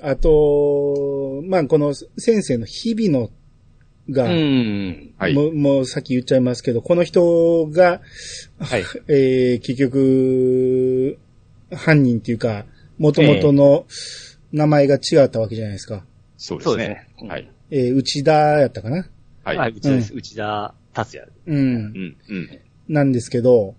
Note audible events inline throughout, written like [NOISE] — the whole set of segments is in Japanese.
あと、まあ、この先生の日々のが、うん。はい。もう、もうさっき言っちゃいますけど、この人が、はい。[LAUGHS] えー結局、犯人っていうか、元々の名前が違ったわけじゃないですか。そうでそうですすね。ね。はい。えー内田やったかなはい。はい、うちです。内田達也。うんう。ん。うん。なんですけど、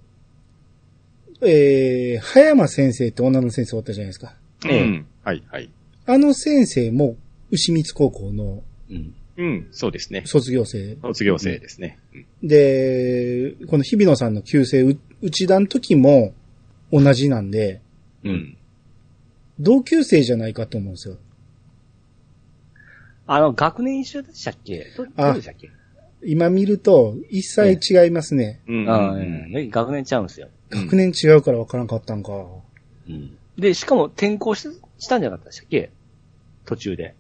えー、葉山先生って女の先生おったじゃないですか。うええん。はい。はい。あの先生も、牛光高校のうん。うん。そうですね。卒業生卒業生ですね。うんで、この日比野さんの旧姓、う内田の時も同じなんで、う。うんん。同級生じゃないかと思うんですよ。あの、学年一緒でしたっけ？どうでしたっけ？今見ると、一切違いますね。うん。ああ、うんうん学年ちゃうんですよ。学年違うから分からんかったんか。うん。で、しかも転校ししたんじゃなかったでしたっけ？途中で。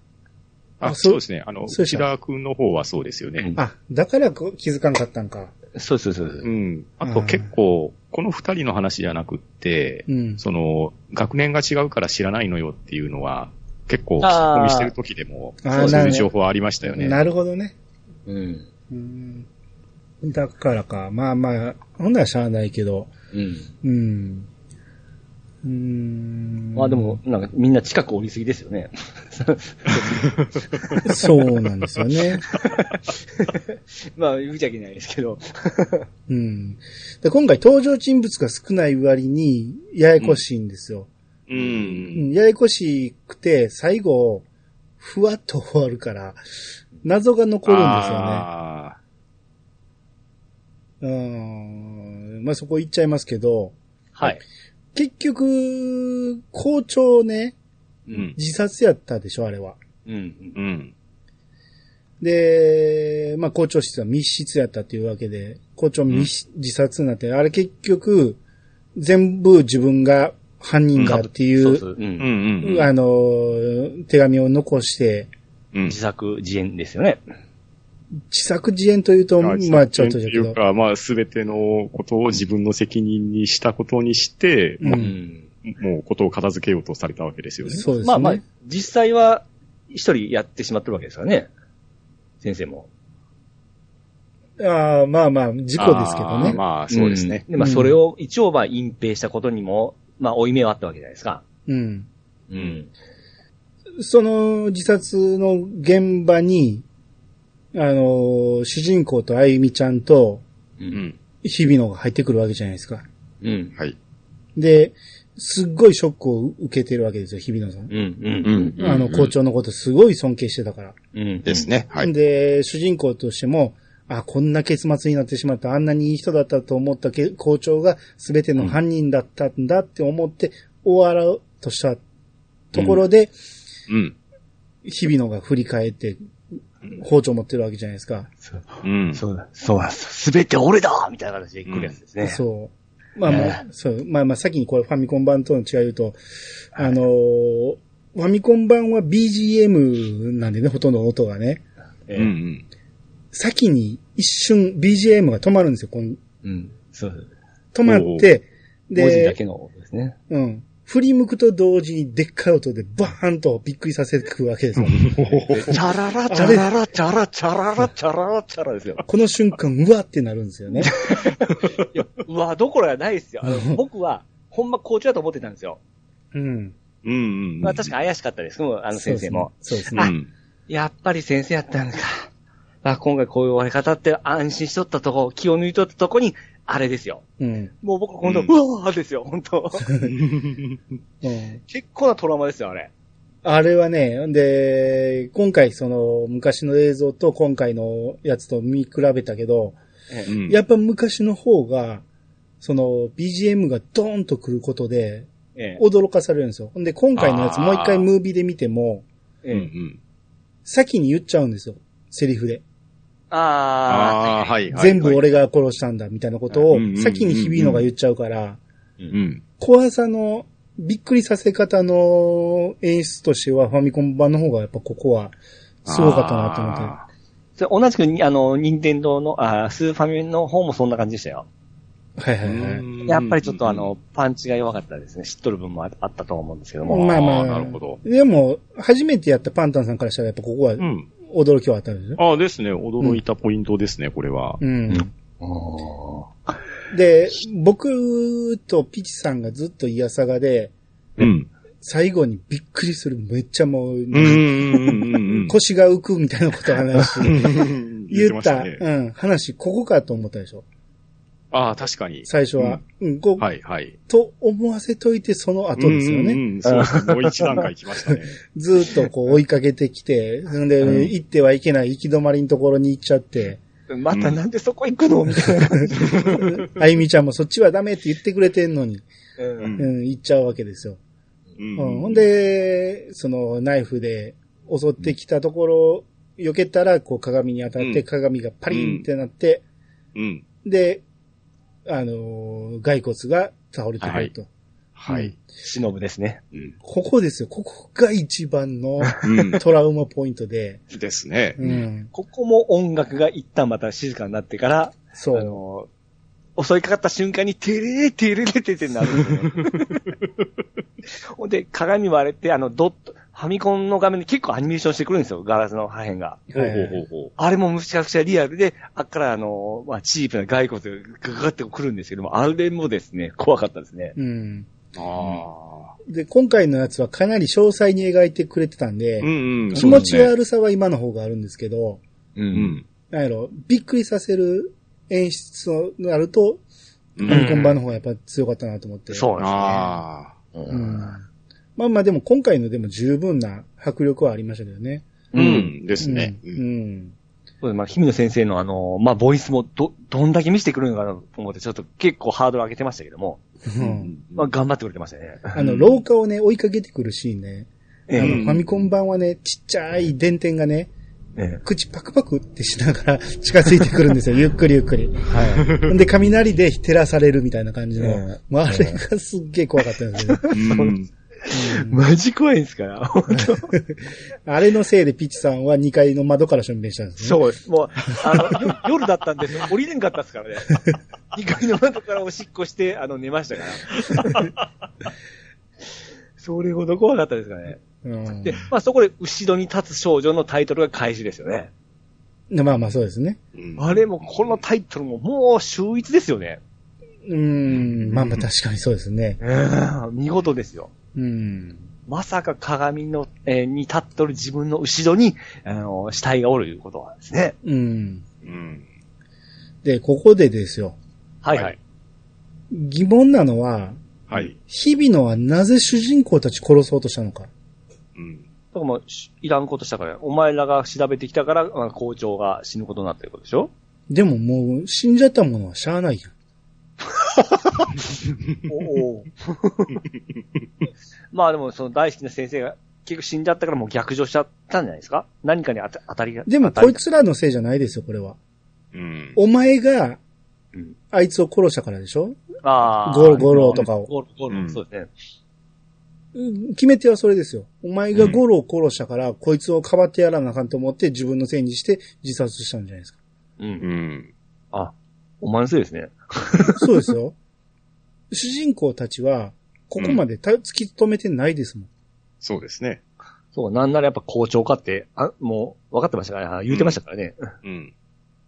あ、あそうですね。あの、そうでし田君の方はそうですよね。あ、だからこ気づかんかったんか。そうそうそうそうう。ん。あと結構、この二人の話じゃなくって、うん。その、学年が違うから知らないのよっていうのは、結構聞き込みしてる時でも、あーそういう情報ありましたよね。なるほどね。うん。うん。だからか。まあまあ、ほんならしゃあないけど。うん。うん。うーん。まあでも、なんかみんな近く降りすぎですよね。[LAUGHS] そうなんですよね。まあ言うちゃいけないですけど。うん。で今回登場人物が少ない割に、ややこしいんですよ。う。うんん、ややこしくて、最後、ふわっと終わるから、謎が残るんですよね。あうん。まあ、そこ言っちゃいますけど、はい。結局、校長ね、ーうん。自殺やったでしょ、あれは。うん。うん。で、まあ、校長室は密室やったっていうわけで、校長密、自殺になって、あれ結局、全部自分が犯人だっていう。あの、手紙を残して、うん自作自演ですよね。自作自演というと、まあ、ちょっとだけどっていう、か、まあ、すべてのことを自分の責任にしたことにして、うんもん。うもうことを片付けようとされたわけですよね。そうですね。まあまあ、実際は一人やってしまってるわけですからね。先生も。ああまあまあ、事故ですけどね。あーまあ、そうですね。んで、まあうんそれを一応まあ隠蔽したことにも、まあ負い目はあったわけじゃないですか。うん。うん。その自殺の現場に、あの、主人公とあゆみちゃんとう。うんん。日比野が入ってくるわけじゃないですか。うん。はい。で、すっごいショックを受けてるわけですよ、日比野さん。うん。うん。うん。あの、校長のことすごい尊敬してたから。うん。ですね。はい。で、主人公としても、あ、こんな結末になってしまった、あんなにいい人だったと思ったけ校長が全ての犯人だったんだって思って終わろうとしたところで、うん。日比野が振り返って包丁持ってるわけじゃないですか。うん。そうだ。そうなんです。すべて俺だみたいな形で来るやつですね。そう。まあまあ、そう。まあまあ、先にこれファミコン版との違い言うと、あのーファミコン版は BGM なんでね、ほとんどの音がね。ええうんうん。先に一瞬 BGM が止まるんですよ。このうん。そう。止まって、で、文字だけの音ですね。うん。振り向くと同時にでっかい音でバーンとびっくりさせてくるわけですよ。[LAUGHS] チャララ、チャララ、チャラ、チャララ、チャララ、チャラですよ。この瞬間、うわってなるんですよね。[LAUGHS] いや、うわ、どころがないですよ。あの [LAUGHS] 僕は、ほんま校長だと思ってたんですよ。うん。うんうん。まあ確か怪しかったです。もうあの先生も。そうですね。うん。やっぱり先生やったんか。あ、今回こういう終わり方って安心しとったとこ、気を抜いとったとこに、あれですよ。うん。もう僕今度、うんうわーですよ、本当うん。結構なトラウマですよ、あれ。あれはね、で、今回その昔の映像と今回のやつと見比べたけど、ええうんやっぱ昔の方が、その BGM がドーンと来ることでええ驚かされるんですよ。で今回のやつもう一回ムービーで見ても、ええうんうん。先に言っちゃうんですよ。セリフで。あああ、はい。はい全部。俺が殺したんだみたいなことを先に日比野が言っちゃうから、ーうん。怖さのびっくりさせ方の演出としてはファミコン版の方がやっぱここはすごかったなと思って。あそれ同じくに、あの、任天堂の、あースーファミの方もそんな感じでしたよ。はいはいはい。うんやっぱりちょっとあの、、パンチが弱かったですね。知っとる分もああったと思うんですけども。まあまあなるほどでも、初めてやったパンタンさんからしたらやっぱここはうん。驚きはあったんですよ。ああですね。驚いたポイントですね、これは。うん。で、僕とピチさんがずっとイヤサガで、うん。最後にびっくりする、めっちゃもう。腰が浮くみたいなことを話して、言言っ、たね。うん、話、ここかと思ったでしょ。ああ、確かに。最初は。うん、こう、はいはい。と思わせといてその後ですよね。うんうんうんそうですね。もう一段階来ましたね。[LAUGHS] ずーっとこう追いかけてきて、そんで、うん行ってはいけない行き止まりのところに行っちゃって、またなんでそこ行くのみたいな感じ。あゆみちゃんもそっちはダメって言ってくれてんのに、うんうん、行っちゃうわけですよ。ううんん、ほん、で、そのナイフで襲ってきたところ、避けたら、こう鏡に当たって、うん鏡がパリンってなって、うん。で、あのー骸骨が倒れてくると。はい。忍ぶですね。うん。ここですよ。ここが一番のうん。トラウマポイントで、ですね。うん。ここも音楽が一旦また静かになってから、そう。あの、襲いかかった瞬間に、てれーてれれてってなるんで。[LAUGHS] ほんで、鏡割れて、あの、ドット、ファミコンの画面で結構アニメーションしてくるんですよ、ガラスの破片が。ほうほうほうほあれもむちゃくちゃリアルで、あっからあの、まあ、チープな骸骨がガガガってくるんですけども、あれもですね、怖かったですね。うん。う。ああ。で、今回のやつはかなり詳細に描いてくれてたんで、うんうん。気持ち悪さは今の方があるんですけど、う。うんん。なんやろ、びっくりさせる演出になると、うんファミコン版の方がやっぱ強かったなと思って。そうですね。ああ。ううん。まあまあでも今回のでも十分な迫力はありましたけどね。ううんん。ですね。う。うんん。そうですまあ、日野先生のあの、まあ、ボイスもど、どんだけ見せてくるのかなと思って、ちょっと結構ハードル上げてましたけども、ううんん。まあ、頑張ってくれてましたね。あの、廊下をね、追いかけてくるシーンね。ええあの、ファミコン版はね、ちっちゃい電点がね、え口パクパクってしながら [LAUGHS] 近づいてくるんですよ。[LAUGHS] ゆっくりゆっくり。えはい。で、雷で照らされるみたいな感じの。ええもうあれがすっげえ怖かったんですよね。うん。マジ怖いんですから。[LAUGHS] あれのせいでピッチさんは2階の窓から証明したんですね。そうです。もう、あの、よ夜だったんで、降りれんかったですからね。2階の窓からおしっこして、あの、寝ましたから。[LAUGHS] それほど怖かったですからね。うんで、まあそこで後ろに立つ少女のタイトルが開始ですよね。まあまあそうですね。うんあれも、このタイトルももう秀逸ですよね。うん。まあまあ確かにそうですね。見事ですよ。うん。まさか鏡の、えーに立っとる自分の後ろに、あの、死体がおるいうことはですね。うん。うん。で、ここでですよ。はいはい。はい疑問なのは、はい。日々野はなぜ主人公たち殺そうとしたのか。うん。だからもう、しいらんことしたから、お前らが調べてきたから、まあ校長が死ぬことになってることでしょ？でももう死んじゃったものはしゃあないやん。[LAUGHS] おお。[LAUGHS] まあでも、その大好きな先生が結局死んじゃったからもう逆上しちゃったんじゃないですか？何かに当た当たりが。でもこいつらのせいじゃないですよ、これは。うん。お前がうん、あいつを殺したからでしょ？ああ。ゴロゴロとかをゴロゴロ、うんそうですね。うん決め手はそれですよ。お前がゴロを殺したから、こいつをかばってやらなあかんと思って自分のせいにして自殺したんじゃないですか。う。うんん。あ、お前のせいですね。そうですよ。主人公たちは、ここまでた突き止めてないですもん。そうですね。そう、なんならやっぱ校長かって、あ、もう、分かってましたからね。言うてましたからね。うん。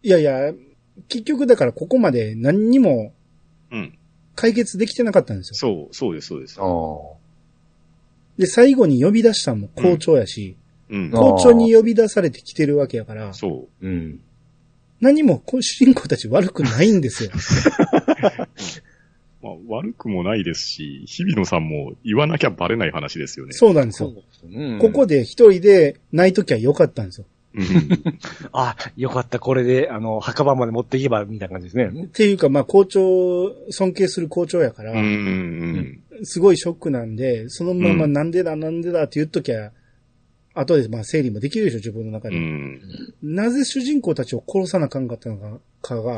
いやいや、結局だからここまで何にもうん。解決できてなかったんですよ。そう、そうです、そうです。あで、最後に呼び出したのも校長やし、うん。あ校長に呼び出されてきてるわけやから、そうん。何もこ主人公たち悪くないんですよ。[LAUGHS] う。まあ、悪くもないですし、日比野さんも言わなきゃバレない話ですよね。そうなんですよ。うんここで一人で泣いときゃよかったんですよ。うん。[LAUGHS] あ、よかった、これで、あの、墓場まで持っていけば、みたいな感じですね。っていうか、まあ校長、尊敬する校長やから、うん。うん。すごいショックなんで、そのままうんなんでだなんでだって言っときゃ、後でまあ整理もできるでしょ、自分の中うで。ん。なぜ主人公たちを殺さなあかんかったのかかが、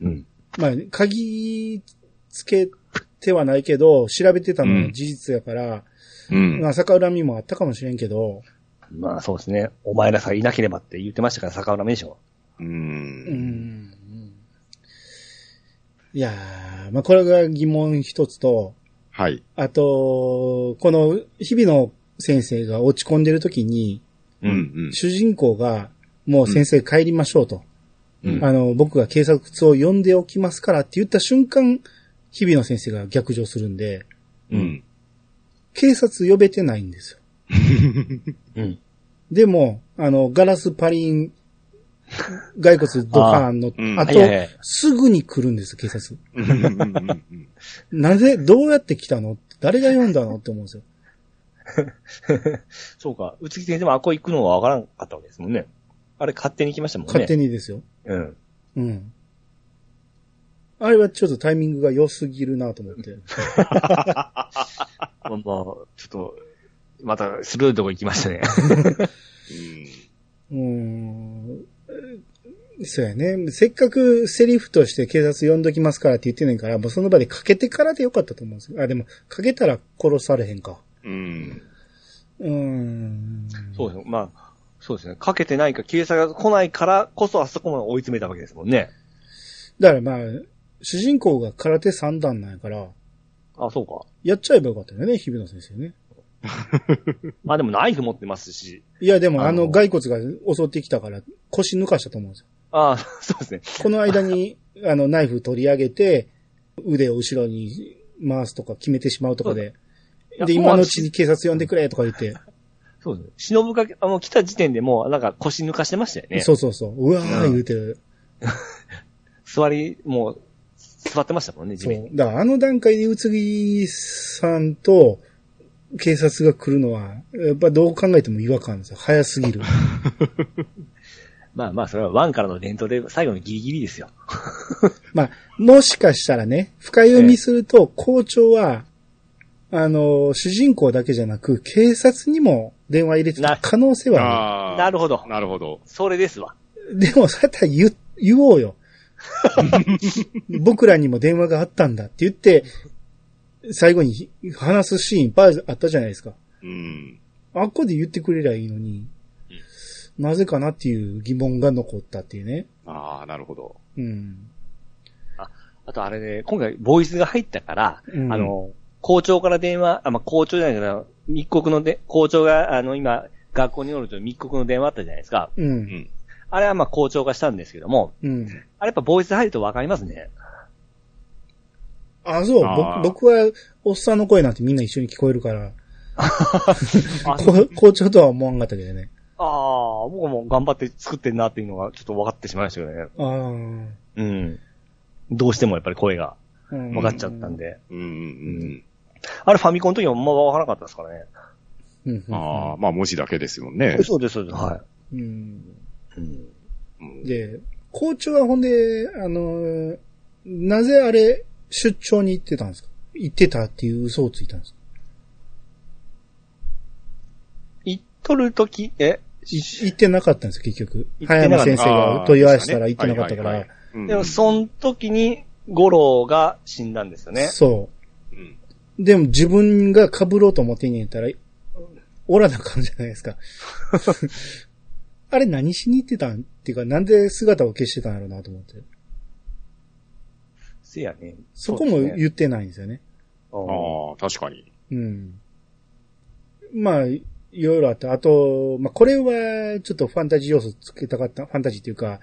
うん。まあ、鍵つけてはないけど、調べてたのは事実やから、うん。まあ逆恨みもあったかもしれんけど、まあそうですね。お前らさえいなければって言ってましたから、逆恨みでしょ。う。うんん。いやー、まあ、これが疑問一つと、はい。あと、この、日々の先生が落ち込んでる時に、うんうん。主人公が、もう先生帰りましょうと。うんあの、僕が警察を呼んでおきますからって言った瞬間、日々の先生が逆上するんで、うん。警察呼べてないんですよ。[LAUGHS] うん。でも、あの、ガラスパリン、骸骨ドカーンのあうん後、はいはいはいすぐに来るんです、警察。なぜ、どうやって来たの？誰が読んだの？って思うんですよ。[LAUGHS] そうか。宇津木先生もあこ行くのがわからんかったわけですもんね。あれ勝手に来ましたもんね。勝手にですよ。うん。うん。あれはちょっとタイミングが良すぎるなと思って。まあ、まあ、ちょっと、また、鋭いとこ行きましたね。[LAUGHS] うーん。そうやね。せっかくセリフとして警察呼んどきますからって言ってんねんから、もうその場でかけてからでよかったと思うんですよ。あ、でも、かけたら殺されへんか。うん。うーん。そうですね。まあ、そうですね。かけてないか、警察が来ないからこそあそこまで追い詰めたわけですもんね。だからまあ、主人公が空手三段なんやから、あ、そうか。やっちゃえばよかったよね、日比野先生ね。[LAUGHS] まあでもナイフ持ってますし。いや、でもああのの骸骨が襲ってきたから腰抜かしたと思うんですよ。ああ、[LAUGHS] そうですね。この間に、[LAUGHS] あの、ナイフ取り上げて、腕を後ろに回すとか決めてしまうとかで。で、今のうちに警察呼んでくれとか言って。そうですね。忍が、あの、来た時点でもう、なんか腰抜かしてましたよね。そうそうそう。うわー言うてる。座り、もう、座ってましたもんね、地そ面に。う。だからあの段階で宇津木さんと警察が来るのは、やっぱどう考えても違和感ですよ。早すぎる。[LAUGHS] まあまあ、それはワンからの伝統で最後のギリギリですよ。[LAUGHS] まあ、もしかしたらね、深読みすると、校長は、あの、主人公だけじゃなく、警察にも電話入れてた可能性はあああ。なるほど。なるほど。それですわ。る。でも、そうやったら言う、言おうよ。[LAUGHS] 僕らにも電話があったんだって言って、最後に話すシーンいっぱいあったじゃないですか。うん。あっこで言ってくれりゃいいのに、なぜかなっていう疑問が残ったっていうね。ああ、なるほど。うん。あとあれで、今回ボイスが入ったから、うんあの、校長から電話、あ、まあ、校長じゃないけど、密告ので、校長が、あの、今、学校におると密告の電話あったじゃないですか。う。うんん。あれはまあ校長がしたんですけども、うん。あれやっぱボイス入るとわかりますね。あ、そう。僕僕は、おっさんの声なんてみんな一緒に聞こえるから、[LAUGHS] 校長とは思わんかったけどね。あー、僕も頑張って作ってんなっていうのがちょっと分かってしまいましたけどね。あうん。どうしてもやっぱり声が分かっちゃったんで。うんうんうんあれファミコンの時はあんま分からなかったですからね。うんうん。ああ、まあ文字だけですよね。そうです、そうです。はうん。い。うん。うん。で、校長はほんで、あの、なぜあれ、出張に行ってたんですか？行ってたっていう嘘をついたんですか？行っとる時、え？い行ってなかったんですよ、結局。早山先生が問い合わせたら行ってなかったから。でも、その時に、五郎が死んだんですよね。そう。ん。う。でも自分が被ろうと思ってんねやったら、おらなあかんじゃないですか。[LAUGHS] あれ何しに行ってたん？っていうか、なんで姿を消してたんやろうなと思って。せやね。そこも言ってないんですよね。あああ、確かに。うん。まあ、いろいろあって、あと、まあ、これは、ちょっとファンタジー要素つけたかった、ファンタジーっていうか、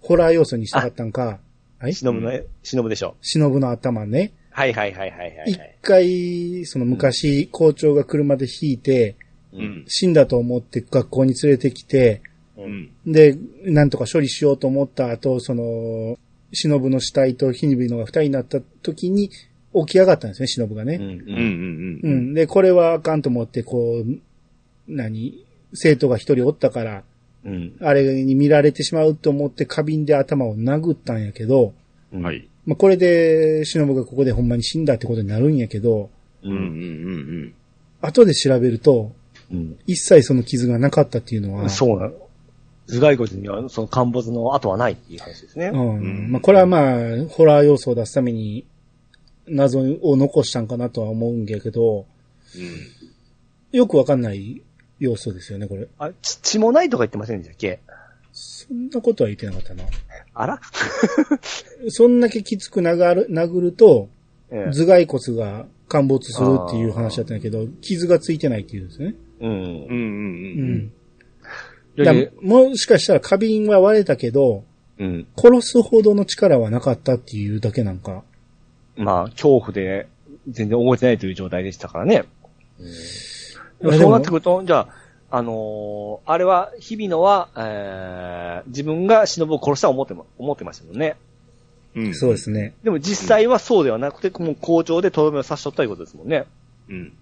ホラー要素にしたかったんか、はい？忍ぶの、忍ぶでしょ。忍の頭ね。はいはいはいはいはい一はい。回、その昔、校長が車で引いて、う。うんん。死んだと思って学校に連れてきて、で、なんとか処理しようと思った後、その、忍の死体と火火のが二人になった時に起き上がったんですね、忍がね。うん。うん。ううん。ん。うん。で、これはあかんと思って、こう、何生徒が一人おったから、うん。あれに見られてしまうと思って花瓶で頭を殴ったんやけど、うん。は。い。まあ、これで、忍がここでほんまに死んだってことになるんやけど、う。うん。うんん。うん。後で調べると、うん。一切その傷がなかったっていうのは、そうなの。頭蓋骨にはその陥没の跡はないっていう話ですね。うん。うんまあ、これはまあ、ホラー要素を出すために、謎を残したんかなとは思うんやけど、よくわかんない要素ですよね、これ。あ、血血もないとか言ってませんでしたっけ？そんなことは言ってなかったな。あら？[LAUGHS] そんだけきつく殴る殴ると、ええ頭蓋骨が陥没するっていう話だったんだけど、傷がついてないっていうんですね。うん。うんうんううん。もしかしたら花瓶は割れたけど、うん。殺すほどの力はなかったっていうだけなんか。まあ、恐怖で全然覚えてないという状態でしたからね。でもいやでもそうなってくると、じゃあ、あのーあれは、日々のは、えー、自分が忍を殺したと思っても、思ってましたもんね。うんそうですね。でも実際はそうではなくて、もう校長でとどめを刺しとったいうことですもんね。うん。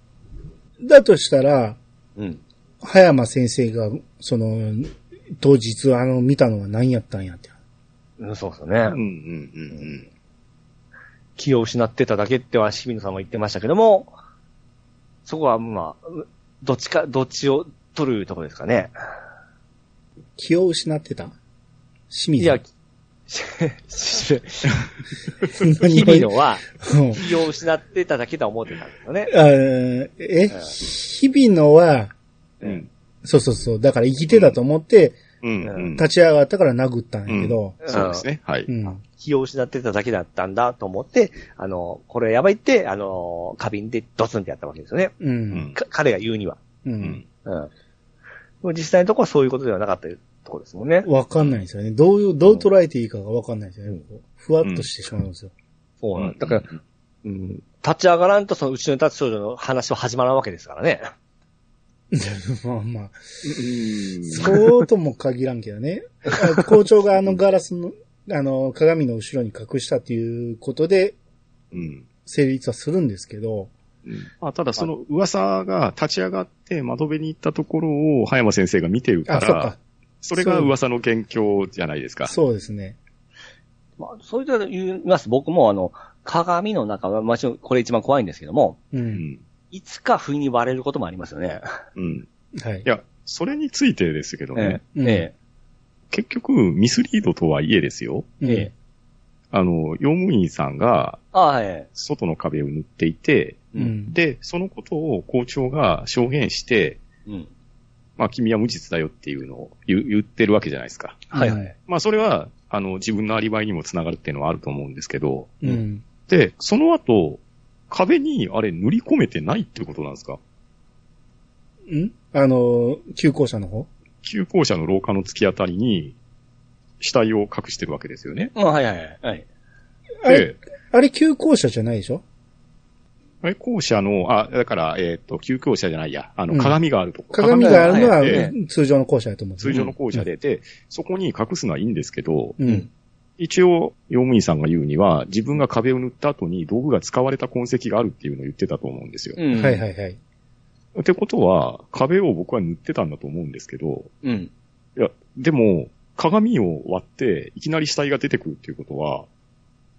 だとしたら、うん。葉山先生が、その、当日あの、見たのは何やったんやって。うんそうですよね。うんうんうん気を失ってただけっては、日比野さんも言ってましたけども、そこは、まあ、うどっちか、どっちを取るところですかね。気を失ってた？清水？いや、何 [LAUGHS] 日々のは、うん気を失ってただけとは思ってたんですよね。え、日々のは、うん。うん。そうそうそう、だから生きてたと思って。立ち上がったから殴ったんやけど、そうですね。はい。うん。気を失ってただけだったんだと思って、あの、これやばいって、あの、花瓶でドツンってやったわけですよね。う。うん彼が言うには。う。うんん。うん。実際のところはそういうことではなかったところですもんね。わかんないんですよね。どういう、どう捉えていいかがわかんないですよね。ふわっとしてしまうんですよ。そうなんだから、うん、立ち上がらんとその後ろに立つ少女の話は始まらんわけですからね。[LAUGHS] まあまあ、うん。そうとも限らんけどね。あ [LAUGHS] 校長があのガラスの、あの、鏡の後ろに隠したっていうことでうん。成立はするんですけど、あただその噂が立ち上がって窓辺に行ったところを葉山先生が見てるかあ、そか、。それが噂の元凶じゃないですか。そうですね。まあ、そういうと言います。僕もあの、鏡の中は、もちろんこれ一番怖いんですけども、う。うんん。いつか不意に割れることもありますよね。うん。はいい。や、それについてですけどね、うんえ結局ミスリードとはいえですよ。うんえ、ええ。あの、用務員さんが外の壁を塗っていて、え。う。ん。で、そのことを校長が証言して、うん。まあ君は無実だよっていうのを言ってるわけじゃないですか。はいはい。まあそれは、あの、自分のアリバイにもつながるっていうのはあると思うんですけど、うん。で、その後、壁にあれ塗り込めてないってことなんですか？ん？あの、旧校舎の方？旧校舎の廊下の突き当たりに、死体を隠してるわけですよね。うん、はいはいはい。はい。あれ、で、あれ旧校舎じゃないでしょ？あれ校舎の、あ、だから、えっ、と、旧校舎じゃないや、あの、うん鏡があるとこ。鏡があるのは通常の校舎だと思うんですよ通常の校舎で、で、そこに隠すのはいいんですけど、うん。一応、用務員さんが言うには、自分が壁を塗った後に道具が使われた痕跡があるっていうのを言ってたと思うんですよ。うん。はいはいはい。ってことは、壁を僕は塗ってたんだと思うんですけど、うん。いや、でも、鏡を割って、いきなり死体が出てくるっていうことは、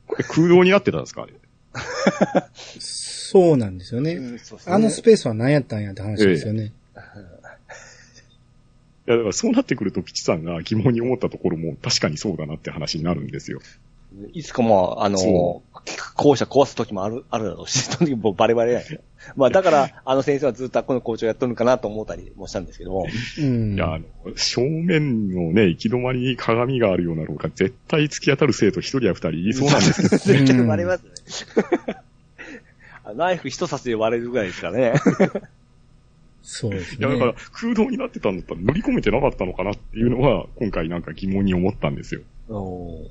これ空洞になってたんですかあれ？[LAUGHS] そうなんですよね。うんねあのスペースは何やったんやって話ですよね。いや、だからそうなってくると、ピチさんが疑問に思ったところも、確かにそうだなって話になるんですよ。いつかもう、あのそ、校舎壊す時もある、あるだろうし、そ [LAUGHS] の時もうバレバレやよ。まあだから、あの先生はずっとこの校長やっとるのかなと思ったりもしたんですけども。うん。いや、あの、正面のね、行き止まりに鏡があるような廊下、絶対突き当たる生徒一人や二人いそうなんですけど、絶対割れますね。[LAUGHS] あナイフ一刺しで割れるぐらいですからね。そうですいや、だからね。空洞になってたんだったら塗り込めてなかったのかなっていうのは、今回なんか疑問に思ったんですよ。おー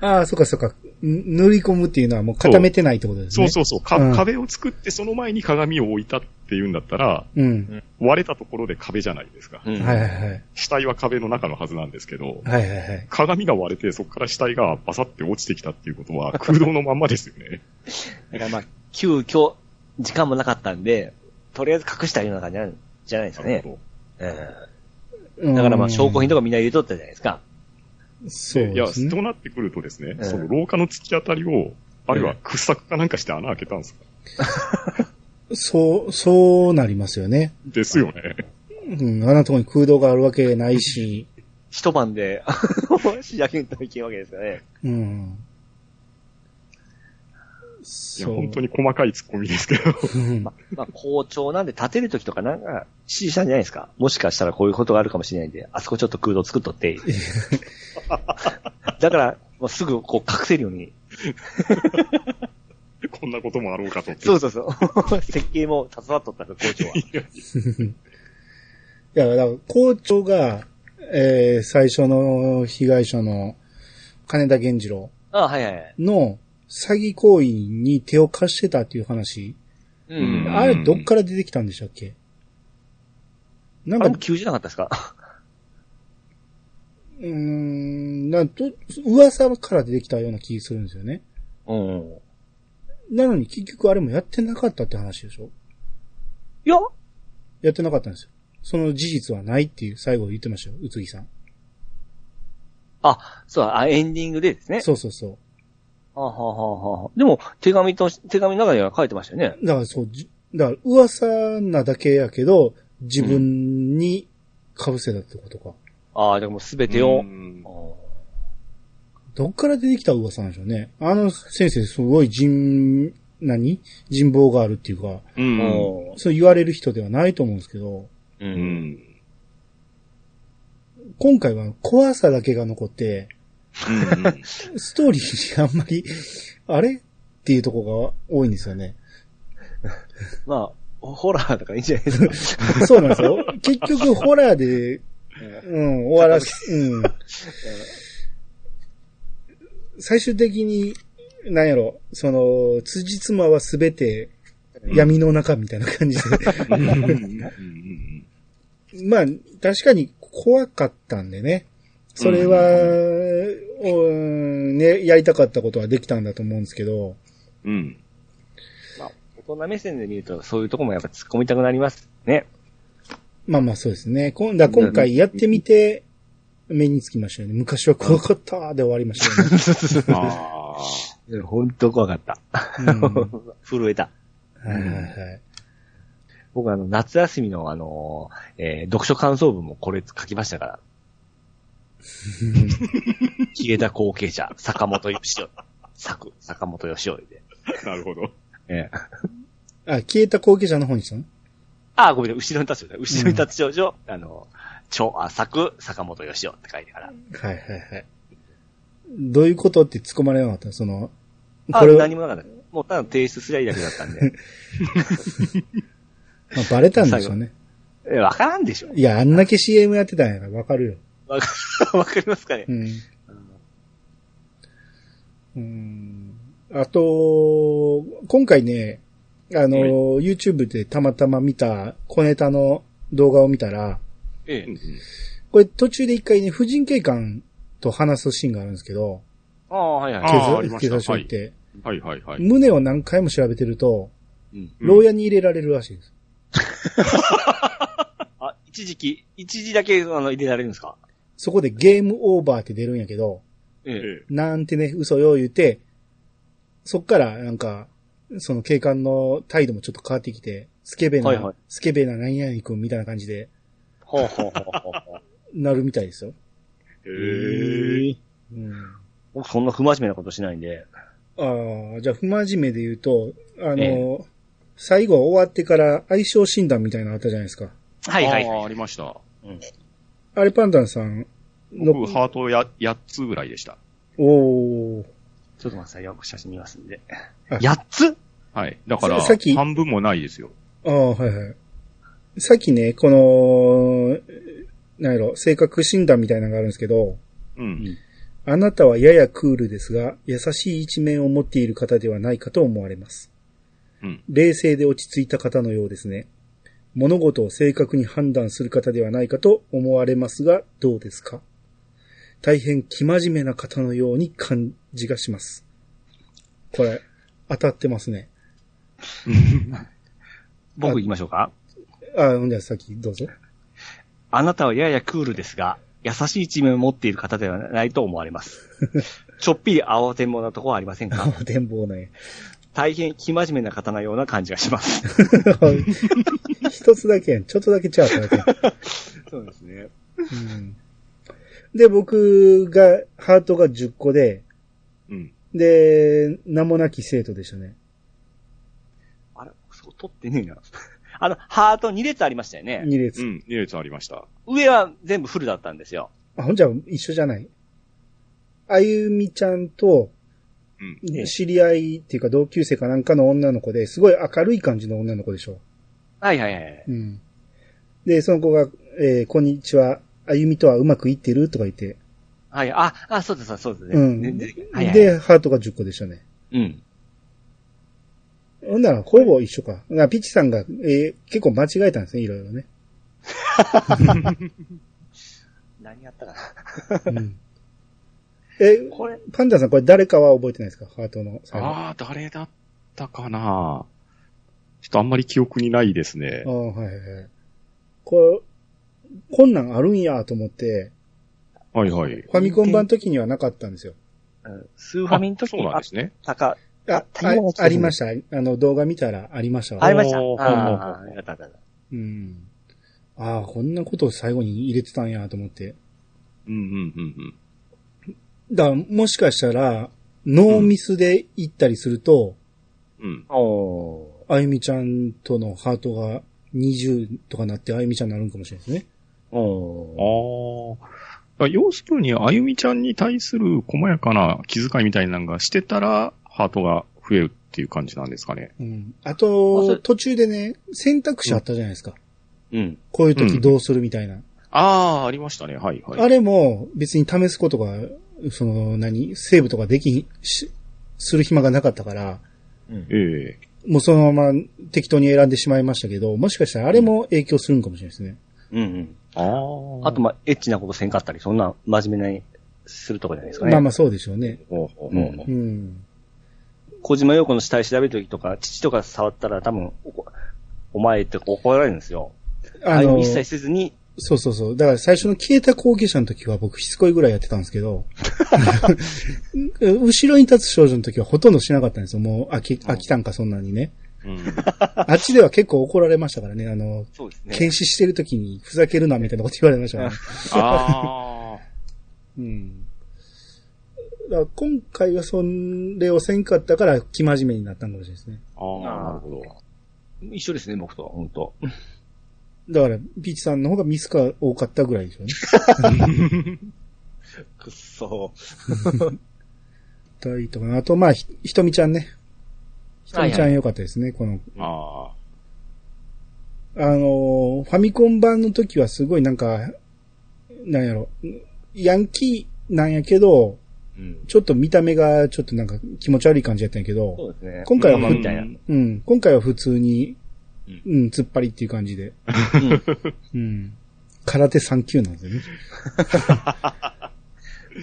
ああ、そっかそっか。ん塗り込むっていうのはもう固めてないってことですね。そうそうそう、かうん壁を作ってその前に鏡を置いたっていうんだったら、う。うん。割れたところで壁じゃないですか。うんはいはいはい。死体は壁の中のはずなんですけど、はいはいはい。鏡が割れてそこから死体がバサって落ちてきたっていうことは空洞のまんまですよね。[LAUGHS] だからまあ、急遽、時間もなかったんで、とりあえず隠したような感じなんじゃないですかね。うんだからまあ、証拠品とかみんな入れとったじゃないですか。そうど。いや、ですね。そうなってくるとですね、うんその廊下の突き当たりを、あるいは掘削かなんかして穴開けたんですか、[LAUGHS] そう、そうなりますよね。ですよね。うん。あんなとこに空洞があるわけないし。[LAUGHS] 一晩で、あの、仕上げんといけんわけですよね。うん。いや、本当に細かい突っ込みですけど。うんまあ、校長なんで立てるときとかなんか指示したんじゃないですか？もしかしたらこういうことがあるかもしれないんで、あそこちょっと空洞作っとって。[LAUGHS] だから、もうすぐこう隠せるように。こんなこともあろうかと。そうそうそう。[LAUGHS] 設計も携わっとったから、校長は。いや、だから、校長が、えー、最初の被害者の金田源次郎あはいはいはい。の詐欺行為に手を貸してたっていう話。ううんん。あれ、どっから出てきたんでしたっけ？なんかあれも、急じゃなかったですか？[LAUGHS] うーん、なんと、噂から出てきたような気するんですよね。うん。なのに結局あれもやってなかったって話でしょ？いや、やってなかったんですよ。その事実はないっていう最後言ってましたよ、宇津木さん。あ、そう、あ、エンディングでですね。そうそうそはあ、はあはあはあ、でも、手紙とし、手紙の中には書いてましたよね。う。だからそう、じだから噂なだけやけど、自分に被せたってことか。ああ、でもすべてを。どっから出てきた噂なんでしょうね。あの先生すごい人、何？人望があるっていうか、うーん。うんそう言われる人ではないと思うんですけど、う。うんん。今回は怖さだけが残って、うんストーリーにあんまり、あれっていうところが多いんですよね。まあ、ホラーだからいいんじゃないですか。そうなんですよ。結局ホラーで、うん、終わらす、うん。最終的に、なんやろ、その、辻褄はすべて闇の中みたいな感じで。まあ、確かに怖かったんでね。それは、うんね、やりたかったことはできたんだと思うんですけど、うん。まあ、大人目線で見ると、そういうとこもやっぱ突っ込みたくなりますね。まあまあそうですね。今だ今回やってみて、目につきましたよね。昔は怖かったで終わりましたよね。[LAUGHS] ああ。本当怖かった。うん [LAUGHS] 震えた。はいはいはい。僕あの、夏休みのあの、えー読書感想文もこれ書きましたから。[LAUGHS] 消えた後継者、坂本義雄。作、坂本義雄で。なるほど。ええあ、消えた後継者の方にしたの？あ、ごめん、後ろに立つよ。後ろに立つ少女、あの、超、あ、作、坂本義雄って書いてから。はいはいはい。どういうことって突っ込まれなかった？その、あ、これ、何もなかった。もうただ提出すりゃいいだけだったんで。[LAUGHS] まあ、バレたんでしょうね。え、わからんでしょ。いや、あんだけ CM やってたんやからわかるよ。わか [LAUGHS] わかりますかね？う。ん。うん。あと、今回ね、あの、YouTube でたまたま見た小ネタの動画を見たら、ええうん。これ途中で一回ね、婦人警官と話すシーンがあるんですけど、ああ、はいはい。あーありました警察署行って、はいはいはい。胸を何回も調べてると、うん。牢屋に入れられるらしいです。[LAUGHS] あ、一時期、一時だけ、あの、入れられるんですか？そこでゲームオーバーって出るんやけど、ええ。ええ。なんてね、嘘よ言うて、そっからなんか、その警官の態度もちょっと変わってきて、スケベな、はいはいスケベな何々君みたいな感じで。なるみたいですよ。へえ。うん。僕そんな不真面目なことしないんで。ああ、じゃあ、不真面目で言うと、あの、え最後終わってから相性診断みたいなのあったじゃないですか。はいはい。ああ、ありました。あれ、パンダンさんの、僕、ハートや、8つぐらいでした。おーちょっと待ってくださいよ。写真見ますんであ。8つ？はい。だから、ささっき半分もないですよ。ああ、はいはい。さっきね、この、なんやろ、性格診断みたいなのがあるんですけど、うん。あなたはややクールですが、優しい一面を持っている方ではないかと思われます。うん。冷静で落ち着いた方のようですね。物事を正確に判断する方ではないかと思われますが、どうですか？大変生真面目な方のように感じがします。これ、当たってますね。[LAUGHS] 僕行きましょうか。あ、ほんじゃあさっきどうぞ。あなたはややクールですが、優しい一面を持っている方ではないと思われます。[LAUGHS] ちょっぴり慌てんぼうなところはありませんか？あ、展望ね。大変生真面目な方のような感じがします。[LAUGHS] 一つだけやん。ちょっとだけ違うっただけ。[LAUGHS] そうですね。うんで、僕が、ハートが10個で、うん。で、名もなき生徒でしたね。あれ、そう、取ってねえな。[LAUGHS] あの、ハート2列ありましたよね。2列。うん、2列ありました。上は全部フルだったんですよ。あ、ほんじゃ一緒じゃない？あゆみちゃんと、うん。ええ知り合いっていうか同級生かなんかの女の子で、すごい明るい感じの女の子でしょ。はいはいはい。うん。で、その子が、えーこんにちは、あゆみとはうまくいってるとか言って、はい、あ、あ、そうです、そうですね。うん。でではいはい、で、ハートが10個でしたね。うん。ほんなら、ほぼ一緒か。なピッチさんが、えー結構間違えたんですね、いろいろね。[LAUGHS] 何やったかな。うん。え、これ、パンダさんこれ誰かは覚えてないですか？ハートの最後。あああ、誰だったかなちょっとあんまり記憶にないですねあ。はいはいはい。これ、こんなんあるんやと思って、はいはい。ファミコン版の時にはなかったんですよ。うんスーファミの時そうにあっなんですね。たか、あ、あタイヤがありました。あの、動画見たらありましたわ。ありました。ああ、やったやった。うん。ああ、こんなことを最後に入れてたんやと思って。うんうんうんだから、もしかしたら、ノーミスで行ったりすると、うん。うん。おーあゆみちゃんとのハートが20とかなって、あゆみちゃんになるんかもしれないですね。おーああ。要するに、あゆみちゃんに対する細やかな気遣いみたいなのがしてたら、ハートが増えるっていう感じなんですかね。うん。ああそと、れ途中でね、選択肢あったじゃないですか。うん。こういう時どうするみたいな。ああ、ありましたね。はいはい。あれも別に試すことが、その何、セーブとかできんし、する暇がなかったから、うん。ええもうそのまま適当に選んでしまいましたけど、もしかしたらあれも影響するんかもしれないですね。うんうん。ああ。あと、まあ、エッチなことせんかったり、そんな真面目にするとこじゃないですかね。まあまあそうでしょうね。ほうほうほうん。小島陽子の死体調べるときとか、父とか触ったら多分、おこお前って怒られるんですよ。ああいう、一切せずに、そうそうそう。だから最初の消えた後継者の時は僕しつこいぐらいやってたんですけど、[LAUGHS] 後ろに立つ少女の時はほとんどしなかったんですよ。もう飽き、飽きたんかそんなにね。うん。あっちでは結構怒られましたからね。あの、そうですね。検視してる時にふざけるなみたいなこと言われましたからね。[LAUGHS] ああ。うん。だから今回はそれをせんかったから、生真面目になったんかもしれないですね。ああ、なるほど。一緒ですね、僕とは、本当だから、ピーチさんの方がミスが多かったぐらいでしょうね。くっそたりとかなあと、まあ、ひひとみちゃんね。ひとみちゃはいん良かったですね、この。ああのーファミコン版の時はすごいなんか、なんやろ、ヤンキーなんやけど、うん。ちょっと見た目がちょっとなんか気持ち悪い感じやったんやけど、そうですね。今回は。うん、今回は普通に、うんうん、突っ張りっていう感じで、うんうん。空手3級なんですよね。[LAUGHS]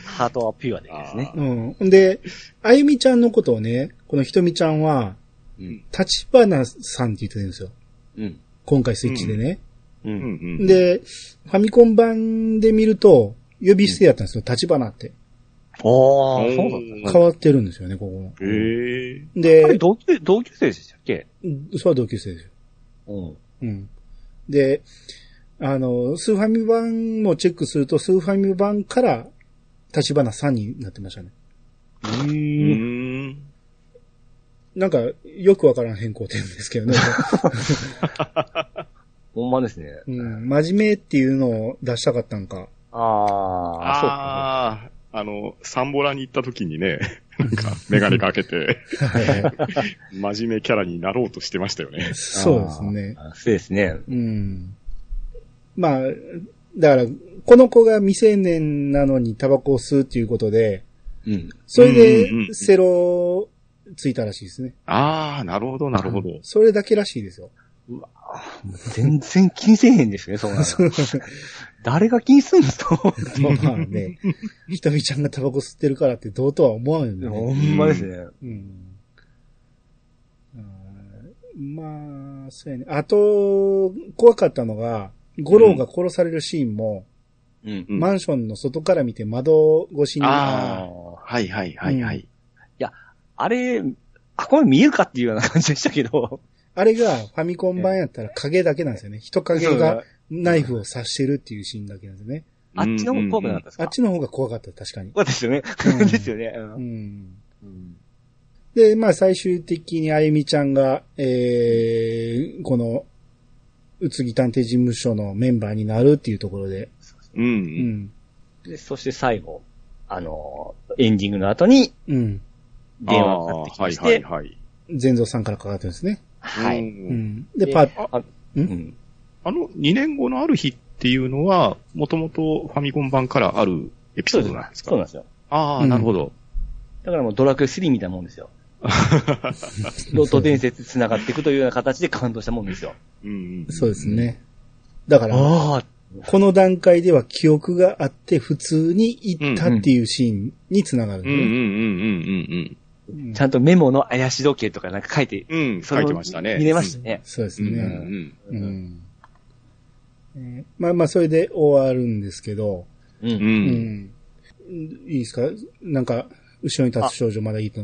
ハートはピュアでいいですね。うん。で、あゆみちゃんのことをね、このひとみちゃんは、うん。立花さんって言ってるんですよ。うん。今回スイッチでね。う。あ。うんんうん。で、ファミコン版で見ると、呼び捨てやったんですよ。立花って。おー、うんそうなんだ。変わってるんですよね、ここ。へえ。で、同級、同級生でしたっけ？それは同級生ですよ。うん。うん。で、あの、スーファミ版もチェックすると、スーファミ版から、立花さんになってましたね。うーん。なんか、よくわからん変更点ですけどね。[LAUGHS] ほんまですね。うん、真面目っていうのを出したかったんか。あー、ああ、あの、サンボラに行った時にね、[LAUGHS] なんか、メガネかけて、真面目キャラになろうとしてましたよね。そうですね。そうですね。うん。まあ、だから、この子が未成年なのにタバコを吸うっていうことで、うん。それでセロついたらしいですね。ああ、なるほど、なるほど。それだけらしいですよ。全然気にせえへんですね、そうなの。[LAUGHS] 誰が気にすんの？と。[LAUGHS] まあね、ひとみちゃんがタバコ吸ってるからってどうとは思わんよほね。んまですね。うん。まあ、そうやね。あと、怖かったのが、五郎が殺されるシーンも、うん。うんマンションの外から見て窓越しに、ああはいはいはいはい。あれ、あ、これ見えるかっていうような感じでしたけど。あれがファミコン版やったら影だけなんですよね。人影がナイフを刺してるっていうシーンだけなんですよね。あっちの方が怖くなかったですか？あっちの方が怖かった、確かに。そうですよね。うんですよね。ううんん。うん。で、まあ最終的にあゆみちゃんが、えー、この、宇津木探偵事務所のメンバーになるっていうところで、うん。ううん。ん。で、そして最後、あの、エンディングの後にうん。電話がかかってきて、はいはいはい。全蔵さんからかかってるんですね。はい。で、でパッ、あうん。あの、2年後のある日っていうのは、もともとファミコン版からあるエピソードなんですか？そうなんですよ。ああ、うんなるほど。だからもうドラクエ3みたいなもんですよ。[LAUGHS] ロト伝説繋がっていくというような形で感動したもんですよ。うん。そうです。ね。だから。この段階では記憶があって普通に行ったっていうシーンにつながるんでうんうんうんね、うんうんちゃんとメモの怪し時計とかなんか書いて、うん。書いてましたね。見れましたね。そうですうん。うんね。うんまあまあ、それで終わるんですけど、う。うん。うんん。いいですか？なんか、後ろに立つ少女まだいいと？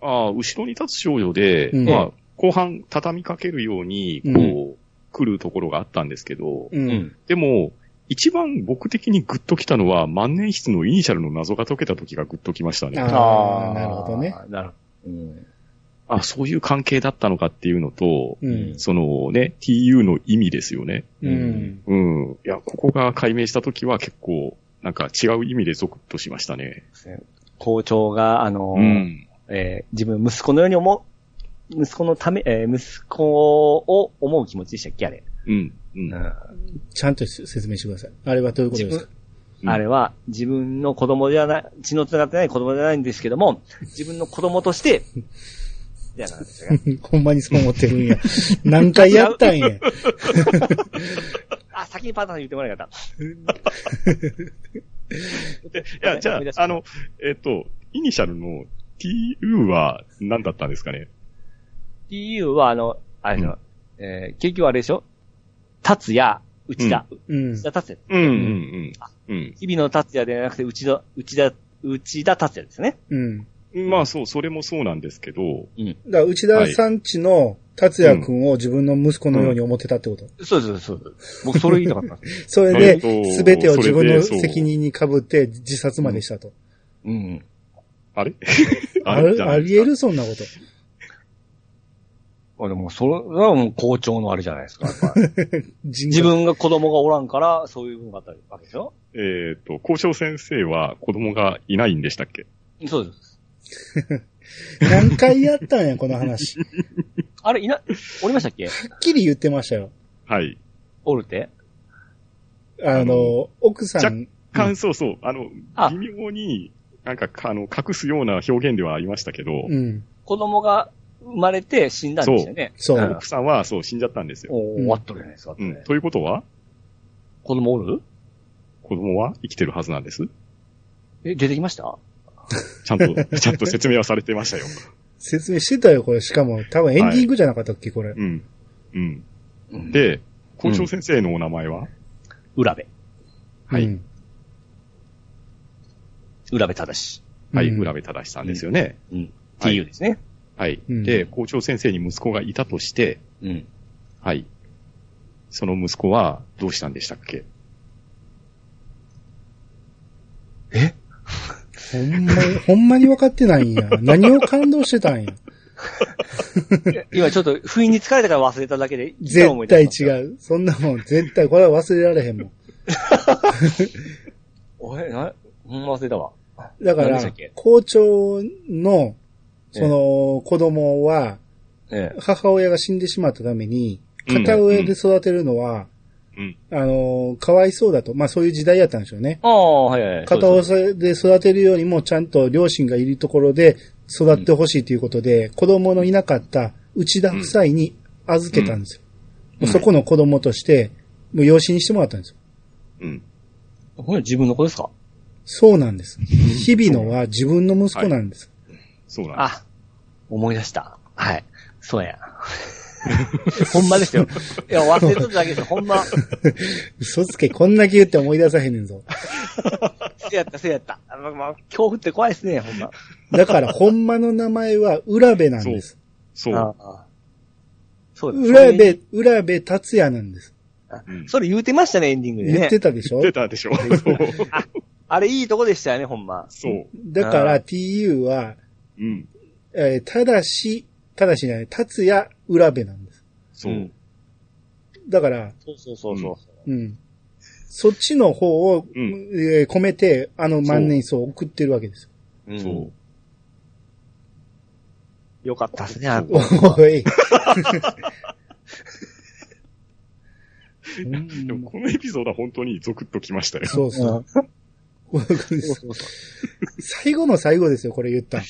ああ、後ろに立つ少女で、うんまあ、後半畳みかけるように、こう、来るところがあったんですけど、う。うんん。でも、一番僕的にグッときたのは、万年筆のイニシャルの謎が解けた時がグッときましたね。ああなるほどね。なるほど。うん。そういう関係だったのかっていうのと、うん。そのね、TU の意味ですよね。うん。うん。いや、ここが解明した時は結構、なんか違う意味でゾクッとしましたね。校長が、あの、うん。えー自分息子のように思う、息子のため、えー息子を思う気持ちでしたっけあれ。うん。うん。うんちゃんと説明してください。あれはどういうことですか？うんあれは自分の子供ではない、血の繋がってない子供ではないんですけども、[LAUGHS] 自分の子供として、じゃあなんですか [LAUGHS] ほんまにそう思ってるんや。何回やったんや。[LAUGHS] あ、先にパターン言ってもらえなかった。いや、じゃあ、あの、えっ、と、イニシャルの TU は何だったんですかね？TU は、あの、あれの、えー結局あれでしょ？達也、内田、うん内。田達也。うん、うん、うん。うん。日々の達也ではなくて、内田、内田、内田達也ですね。うん。まあそう、それもそうなんですけど、うん。だから、内田さんちの達也くんを自分の息子のように思ってたってこと？そうです、そうです。僕それ言いたかった。[LAUGHS] それで、えっとすべてを自分の責任に被って自殺までしたと。うん。[LAUGHS] あれ？あれ？あり得る？そんなこと。あでも、それはもう校長のあれじゃないですか。自 [LAUGHS] 自分が子供がおらんから、そういう部分があったわけでしょ？えっ、と、校長先生は子供がいないんでしたっけ？そうです。[LAUGHS] 何回やったんや、この話。は [LAUGHS] あれ、いな、おりましたっけ？っきり言ってましたよ。はい。おるって？あの、奥さん、感そうそう、あの、あ微妙に、なんか、あの、隠すような表現ではありましたけど、うん。子供が生まれて死んだんですよね。そう。ん奥さんはそう死んじゃったんですよ。お終わっとるじゃないですか。うん。ということは、子供おる？子供は生きてるはずなんです。え、出てきました？ちゃんと、[LAUGHS] ちゃんと説明はされてましたよ。説明してたよ、これ。しかも、多分エンディングじゃなかったっけ、これ。うん。うん。うん、で、校長先生のお名前は、浦部。はいうん浦部正。はい、うん浦部正さんですよね。うん。TU ですね。はい。うんで、校長先生に息子がいたとして、うん。はい。その息子はどうしたんでしたっけ？ほんまに、[LAUGHS] ほんまに分かってないんや。何を感動してたんや。今ちょっと不意に疲れたから忘れただけで、絶対う。違う。そんなもん、絶対、これは忘れられへんもん。[LAUGHS] おい、な、ほんま忘れたわ。だから校長の、その、子供は、ええ。母親が死んでしまったために、片親で育てるのは、うん。あの、かわいそうだと。まあそういう時代やったんでしょうね。ああ、はいはいはい。片そうです親で育てるよりもちゃんと両親がいるところで育ってほしいということで、子供のいなかった内田夫妻に預けたんですよ。そこの子供として、もう養子にしてもらったんですよ。うん。ほんで自分の子ですか？そうなんです。日々のは自分の息子なんです。そうなんです。あ、思い出した。はい。そうや。[LAUGHS] ほんまですよ。いや、忘れてただけですよ。ほんま。嘘つけ、こんだけ言って思い出さへんねんぞ。せやった、せやった。あまま恐怖って怖いですね、ほんま。だから、ほんまの名前は浦部なんです。そう。ああそうです。浦部、浦部達也なんです。うんそれ言うてましたね、エンディングでね。言ってたでしょ？出たでしょそう。あれいいとこでしたよね、ほんま。そう。だからあ TU は、うん。えーただし、ただしね、達也浦部なんです。そう。うんだから、そうそうそうそう。うん。そっちの方を、うんえー込めて、あの万年筆を送ってるわけですうんそう。よかったですね、あよ。のおい。[LAUGHS] でもこのエピソードは本当にゾクッときましたよ。そうそう。最後の最後ですよ、これ言った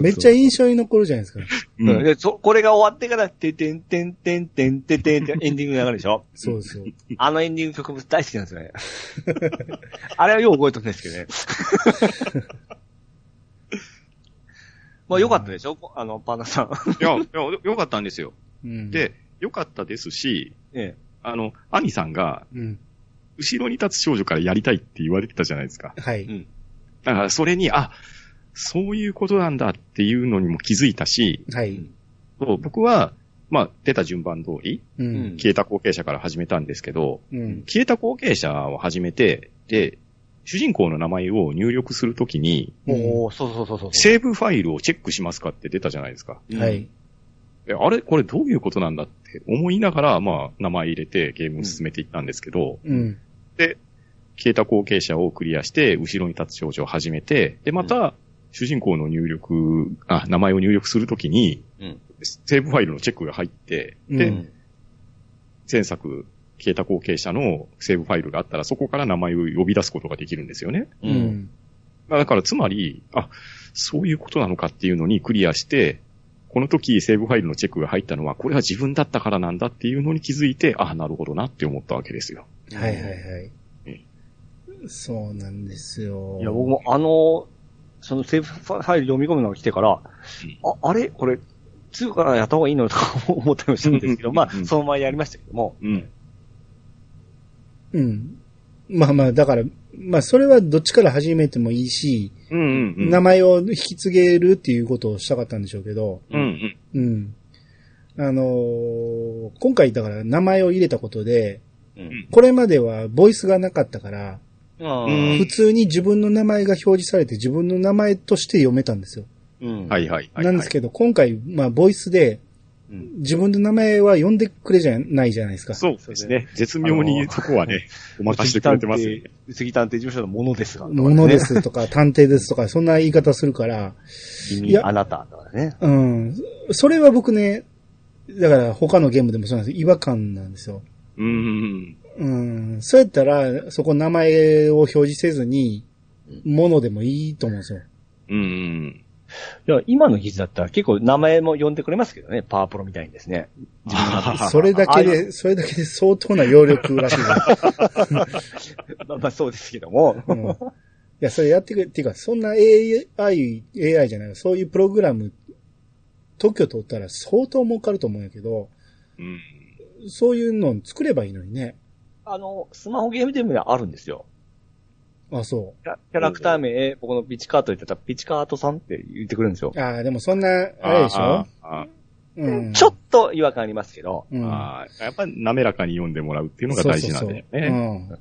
めっちゃ印象に残るじゃないですか。うんでそこれが終わってから、ててんてんてんてんてんてんってエンディング流れるでしょ？そうそう。あのエンディング曲も大好きなんですよね。[LAUGHS] あれはよう覚えてるんですけどね。まあよかったでしょ？あの、パンダさん。いや、いやよかったんですよ。うん、で、よかったですし、えあの、兄さんが、うん。後ろに立つ少女からやりたいって言われてたじゃないですか。はい。うんだからそれに、あ、そういうことなんだっていうのにも気づいたし、はい。そう僕は、まあ、出た順番通り、ううんん。消えた後継者から始めたんですけど、うん。消えた後継者を始めて、で、主人公の名前を入力するときに、うんおおそうそうそうそう。セーブファイルをチェックしますかって出たじゃないですか。はい。えあれ？これどういうことなんだって思いながら、まあ、名前入れてゲームを進めていったんですけど、うん。で、消えた後継者をクリアして、後ろに立つ少女を始めて、で、また、主人公の入力、あ、名前を入力するときに、うんセーブファイルのチェックが入って、うんで、うん前作、消えた後継者のセーブファイルがあったら、そこから名前を呼び出すことができるんですよね。ううん。だから、つまり、あ、そういうことなのかっていうのにクリアして、この時セーブファイルのチェックが入ったのは、これは自分だったからなんだっていうのに気づいて、あ、なるほどなって思ったわけですよ。はいはいはいえ。そうなんですよ。いや、僕もあの、そのセーブファイル読み込むのが来てから、あ、あれ？これ、2からやった方がいいのとか [LAUGHS] 思ったりもしたんですけど、うんまあう、んそのままやりましたけども、うん。うん。まあまあ、だから、まあそれはどっちから始めてもいいし、うんうんうん。名前を引き継げるっていうことをしたかったんでしょうけど、うんうん。うん。あのー今回だから名前を入れたことで、うん。これまではボイスがなかったから、うん普通に自分の名前が表示されて自分の名前として読めたんですよ。うん。はいはいはい。なんですけど、今回、まあ、ボイスで、うん自分の名前は呼んでくれじゃないじゃないですか。そうですね。絶妙にそこはね、ごまかしてくれてますよね。杉探偵事務所のものですが。もので。すとか、探偵ですとか、そんな言い方するから、い君、やあなたとかね。うん。それは僕ね、だから他のゲームでもそうなんです違和感なんですよ。うん。うん。そうやったら、そこ名前を表示せずに、ものでもいいと思うんですよ。うん。いや、今の技術だったら結構名前も呼んでくれますけどね、パワープロみたいにですね。[LAUGHS] それだけで、それだけで相当な容力らしいです。[LAUGHS] まあまあそうですけども。うん。いや、それやってくれ、っていうか、そんな AI、AI じゃないそういうプログラム、特許取ったら相当儲かると思うんやけど、うん。そういうの作ればいいのにね。あの、スマホゲームでもあるんですよ。あ、そキャキャラクター名、僕のピチカート言ってたらピチカートさんって言ってくるんですよう。。ああ、でもそんな、あれでしょ？うん。ちょっと違和感ありますけど。うん、ああやっぱり滑らかに読んでもらうっていうのが大事なんだよそうそうそうね。うん。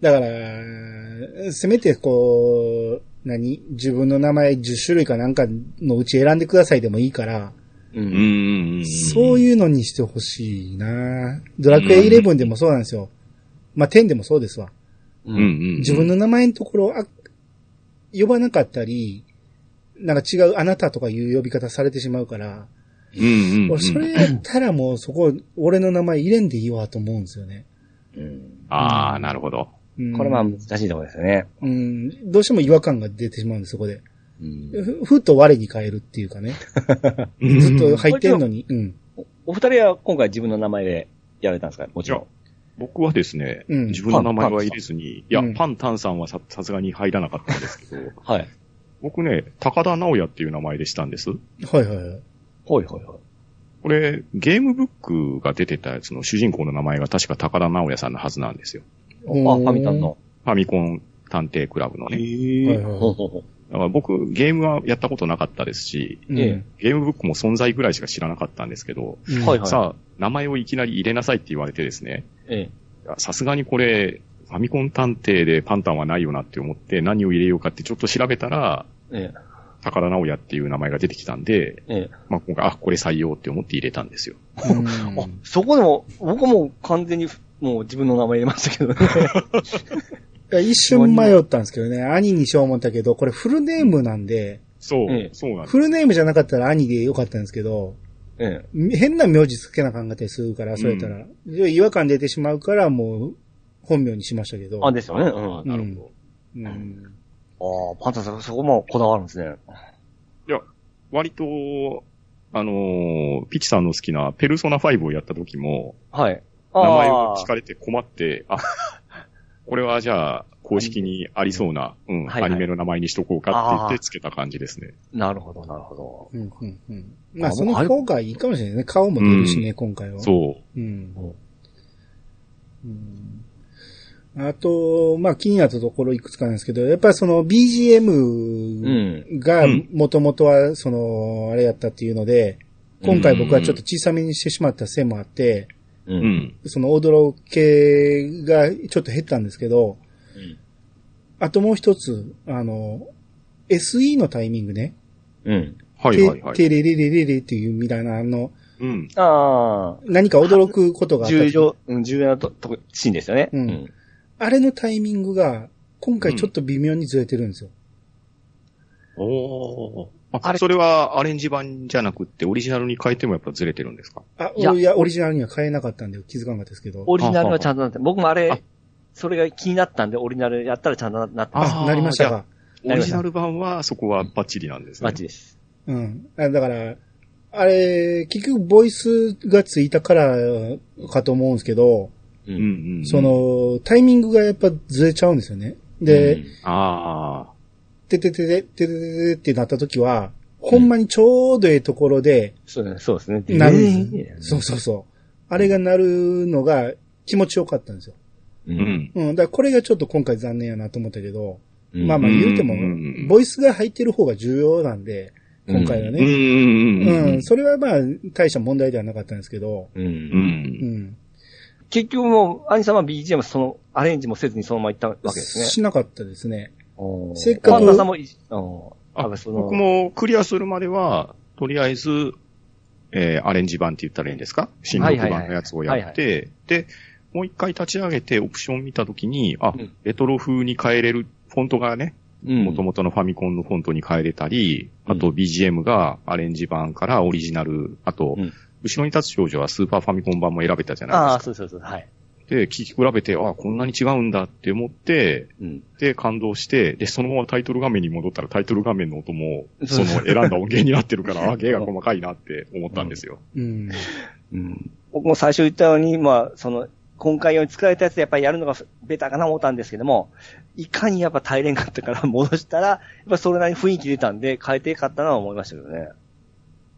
だから、せめてこう、何？自分の名前10種類かなんかのうち選んでくださいでもいいから。そういうのにしてほしいなドラクエ11でもそうなんですよ。まあ、10でもそうですわ。うんうん。自分の名前のところ、あ、呼ばなかったり、なんか違うあなたとかいう呼び方されてしまうから、うんうんうん。俺それやったらもうそこ、俺の名前入れんでいいわと思うんですよね。うんああ、なるほど。うんこれまあ難しいところですよね。うん、どうしても違和感が出てしまうんです、そこで。うんふふっと我に変えるっていうかね。ずっと入ってんのに。うん。おお二人は今回自分の名前でやられたんですか？もちろん。僕はですね、うん自分の名前は入れずに、いや、うんパンタンさんはさ、さすがに入らなかったんですけど、[LAUGHS] はい。僕ね、高田直也っていう名前でしたんです。はいはいはい。ほいほいほい。これ、ゲームブックが出てたやつの主人公の名前が確か高田直也さんのはずなんですよ。あ、ファミタンの。ファミコン探偵クラブのね。へはいはいほうほうほだから僕、ゲームはやったことなかったですし、うんえゲームブックも存在ぐらいしか知らなかったんですけど、うんはいはいさあ、名前をいきなり入れなさいって言われてですね、さすがにこれ、ファミコン探偵でパンタンはないよなって思って何を入れようかってちょっと調べたら、え。え高田直也っていう名前が出てきたんで、ええ。まあ今回、あ、これ採用って思って入れたんですよ。うんあ、そこでも、僕も完全に、もう自分の名前入れましたけどね。[LAUGHS] いや一瞬迷ったんですけどね、兄にしよう思ったけど、これフルネームなんで、そう、ええそうなんです。フルネームじゃなかったら兄でよかったんですけど、え変な名字つけなあかんかったりするから、それやったら、違和感出てしまうから、もう、本名にしましたけど。え。あ、ですよね。うん。なるほど。うん。ああ、パンタさん、そこもこだわるんですね。いや、割と、あのーピチさんの好きなペルソナ5をやった時も、はい。名前をあ聞かれて困って、あ、これはじゃあ、公式にありそうな、うん、はいはいアニメの名前にしとこうかって言ってつけた感じですね。ーなるほど、なるほど。うん、うん、うん。まあ、あその方がいいかもしれないね。顔も出るしね、今回は。そう。うん。あと、まあ気になったところいくつかなんですけど、やっぱりそのう BGM がうんもともとはその、あれやったっていうので、今回僕はちょっと小さめにしてしまったせいもあって、う。うんん。その驚系がちょっと減ったんですけど、あともう一つ、あの、SE のタイミングね。うん。はいはいはい。ててれれれれれっていうみたいな、あの、うん。ああ。何か驚くことがあった時。重要、うん重要なと、と、シーンですよね。うんあれのタイミングが、今回ちょっと微妙にずれてるんですよ。おー。ああれそれはアレンジ版じゃなくって、オリジナルに変えてもやっぱずれてるんですか？あ、いやいや、オリジナルには変えなかったんで気づかなかったですけど。オリジナルはちゃんとなって、僕もああれ、それが気になったんで、オリジナルやったらちゃんとなってます。あ、なりましたか。オリジナル版はそこはバッチリなんですね。マッチです。うん。あだから、あれ、結局ボイスがついたからかと思うんですけど、ううんうんうん。そ、の、タイミングがやっぱずれちゃうんですよね。で、うんああ。てててて、てててってなった時は、ほんまにちょうどええところで、そうそうですね。なる、そうそうそう。あれがなるのが気持ちよかったんですよ。うん。うん。だからこれがちょっと今回残念やなと思ったけど、まあまあ言うても、ボイスが入ってる方が重要なんで、今回はね。うん。それはまあ、大した問題ではなかったんですけど。うん。うん。結局もう、アニさんは BGM その、アレンジもせずにそのまま行ったわけですね。しなかったですね。せっかく。さんもい、おーあ、その。僕もクリアするまでは、とりあえず、えー、アレンジ版って言ったらいいんですか？新録版のやつをやって、で、もう一回立ち上げてオプション見たときに、あ、うん。レトロ風に変えれる、フォントがね、うん。元々のファミコンのフォントに変えれたり、うん。あと BGM がアレンジ版からオリジナル、あと、うん。後ろに立つ少女はスーパーファミコン版も選べたじゃああ、ないですか。そうそうそう、はい。で、聞き比べて、あ、こんなに違うんだって思って、うん。で、感動して、で、そのままタイトル画面に戻ったらタイトル画面の音も、その選んだ音源になってるから、[LAUGHS] あ、芸が細かいなって思ったんですよ。うん。うん。僕も最初言ったように、まあ、その、今回用に作られたやつでやっぱりやるのがベターかな思ったんですけども、いかにやっぱ耐えれんかったから戻したら、やっぱそれなりに雰囲気出たんで、変えてよかったなと思いましたけどね。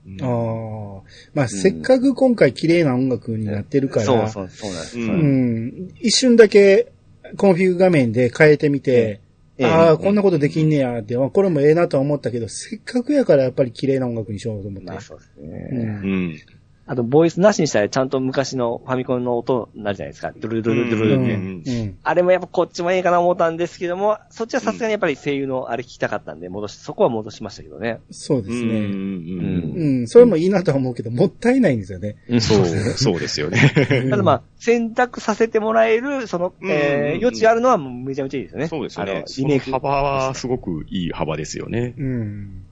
うんああ。まあ、せっかく今回綺麗な音楽になってるから、そうそう、そうなんです。うんうん。一瞬だけコンフィグ画面で変えてみて、ええああ、こんなことできんねやって、まあこれもええなとは思ったけど、せっかくやからやっぱり綺麗な音楽にしようと思って。まあそうですうね。んうん。あと、ボイスなしにしたらちゃんと昔のファミコンの音になるじゃないですか。ドゥルドゥルドゥルうん。ドゥル。あれもやっぱこっちもええかな思ったんですけども、そっちはさすがにやっぱり声優のあれ聞きたかったんで、戻し、そこは戻しましたけどね。うん。そうですね。うんうん。それもいいなとは思うけど、もったいないんですよね。そう、そうですよね。ただまあ、選択させてもらえる、その、うんえー、余地あるのはめちゃめちゃいいですよね。そうですよあのね。そのリメイク。幅はすごくいい幅ですよね。うん。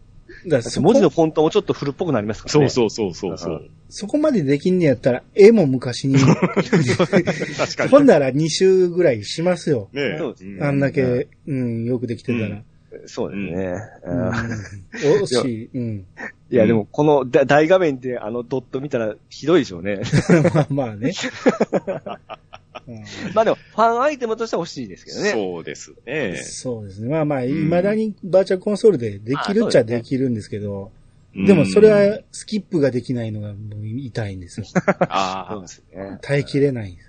だからそ文字のこ、フォントもちょっと古っぽくなりますからね。そうそうそうそうそう。そこまでできんねやったら、絵も昔に、確かに。ほんなら2週ぐらいしますよ。ねそうですんあんだけ、うん、よくできてたら。そうですね。惜しい。うん。いや、でも、このだ大画面であのドット見たらひどいでしょうね。[LAUGHS] まあまあね。[LAUGHS] うんまあでも、ファンアイテムとしては欲しいですけどね。そうですね。そうですね。まあまあ、未だにバーチャルコンソールでできるっちゃできるんですけど、うんでもそれはスキップができないのがもう痛いんですよ。[LAUGHS] ああそうで、すね。耐えきれないんです。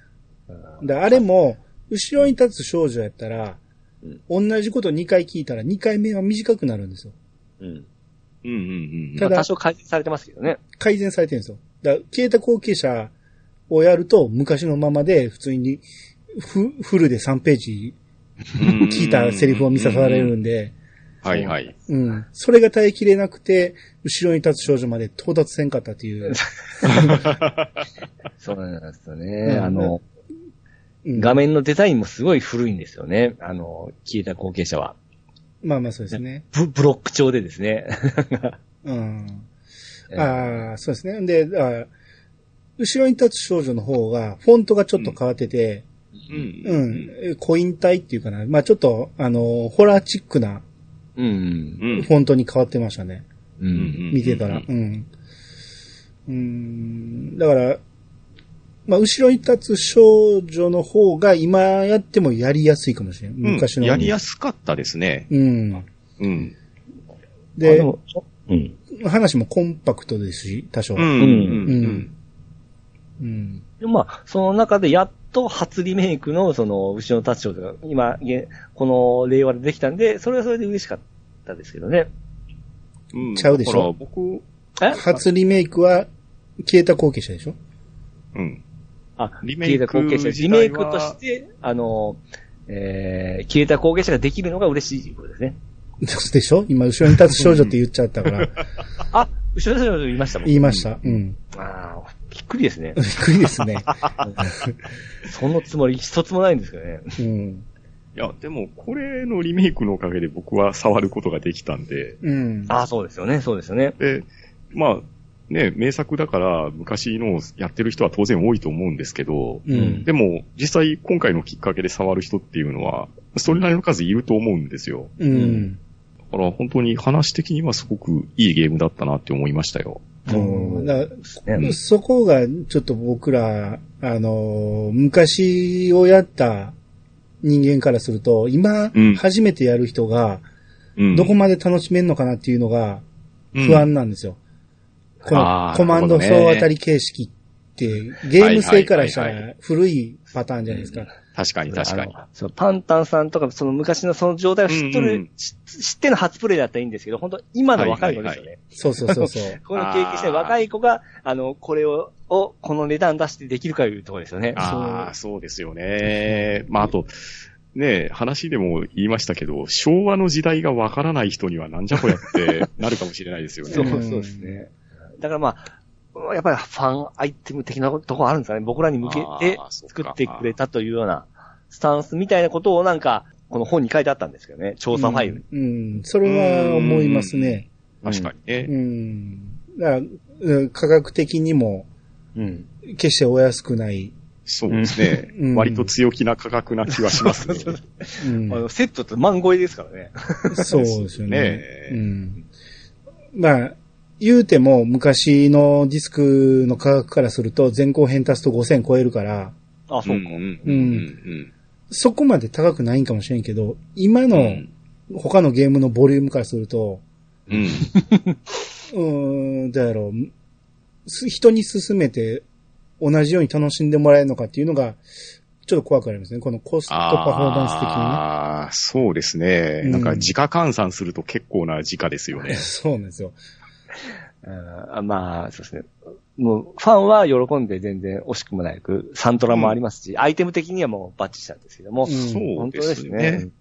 だあれも、後ろに立つ少女やったら、同じこと2回聞いたら2回目は短くなるんですよ。うん。うんうんうん。ただまあ多少改善されてますけどね。改善されてるんですよ。だから消えた後継者をやると昔のままで普通にフフルで3ページ聞いたセリフを見さされるんで、はいはい。うん。それが耐えきれなくて、後ろに立つ少女まで到達せんかったっていう。[LAUGHS] そうなんですよね。うんあの、うん画面のデザインもすごい古いんですよね。あの、消えた後継者は。まあまあそうですね。ブブロック調でですね。うん。[LAUGHS] ああ、そうですね。で、あ後ろに立つ少女の方が、フォントがちょっと変わってて、うんうん、えコイン体っていうかな。まあちょっと、あの、ホラーチックなうん。うんフォントに変わってましたね。う。うんん見てたら。うん。うん。だから、まあ、後ろに立つ少女の方が今やってもやりやすいかもしれない。うん昔の。やりやすかったですね。うん。うん。でうん。話もコンパクトですし、多少。うん。ううんん。うん。でまあ、その中でやっと初リメイクの、その、後ろの立つ少女が、今、げこの令和でできたんで、それはそれで嬉しかったですけどね。うんちゃうでしょ？僕、え？初リメイクは、消えた後継者でしょ？うん。あ、リメイク消えた後継者。リメイクとして、あの、えー、消えた後継者ができるのが嬉しいことですね。[LAUGHS] でしょ？今、後ろに立つ少女って言っちゃったから、[LAUGHS] あ、後ろの少女言いましたもん。言いました。うん。ああ、びっくりですね [LAUGHS] び。っくりですね。[LAUGHS] そのつもり一つもないんですけどね。うん。いや、でも、これのリメイクのおかげで僕は触ることができたんで、うん。ああ、そうですよね、そうですよね。で、まあ、ね、名作だから昔のをやってる人は当然多いと思うんですけど、うん。でも、実際今回のきっかけで触る人っていうのは、それなりの数いると思うんですよ。うん。だから本当に話的にはすごくいいゲームだったなって思いましたよ。うん。だそこがちょっと僕ら、あの、昔をやった人間からすると、今うん、初めてやる人が、うん。どこまで楽しめるのかなっていうのが不安なんですよ。こあーのコマンド総当たり形式って、ゲーム性からしたら古いパターンじゃないですか。確かに確かにそうパンタンさんとか、その昔のその状態を知っとる、うんうん知知っての初プレイだったらいいんですけど、本当今の若い子ですよね。そうそうそうそう。この経験してる若い子が、あの、これを、を、この値段出してできるかいうところですよね。ああ、そうですよね。まあ、あと、ね話でも言いましたけど、昭和の時代がわからない人にはなんじゃこりゃってなるかもしれないですよ [LAUGHS] そう、ね。うんそうですね。だからまあ、やっぱりファンアイテム的なところあるんですかね。僕らに向けて作ってくれたというようなスタンスみたいなことをなんか、この本に書いてあったんですけどね。調査ファイルに。うん。それは思いますね。確かにね。うん。だからうん価格的にも、うん。決してお安くない。そうですね、うん割と強気な価格な気はしますね。[LAUGHS] うんあのセットって万超えですからね。そうですよね。ねうん。まあ、言うても昔のディスクの価格からすると前後編足すと5000超えるから、あ、そうか。んうんうんそこまで高くないんかもしれんけど、今のうん他のゲームのボリュームからすると、うん。[LAUGHS] うーん、どうやろう、す人に勧めて同じように楽しんでもらえるのかっていうのが、ちょっと怖くなりますね。このコストパフォーマンス的にね。ああ、そうですね。うんなんか時価換算すると結構な時価ですよね。[LAUGHS] そうなんですよ。あまあ、そうですね。もう、ファンは喜んで全然惜しくもなく、サントラもありますし、アイテム的にはもうバッチしたんですけども、うんそう本当でですすねね。。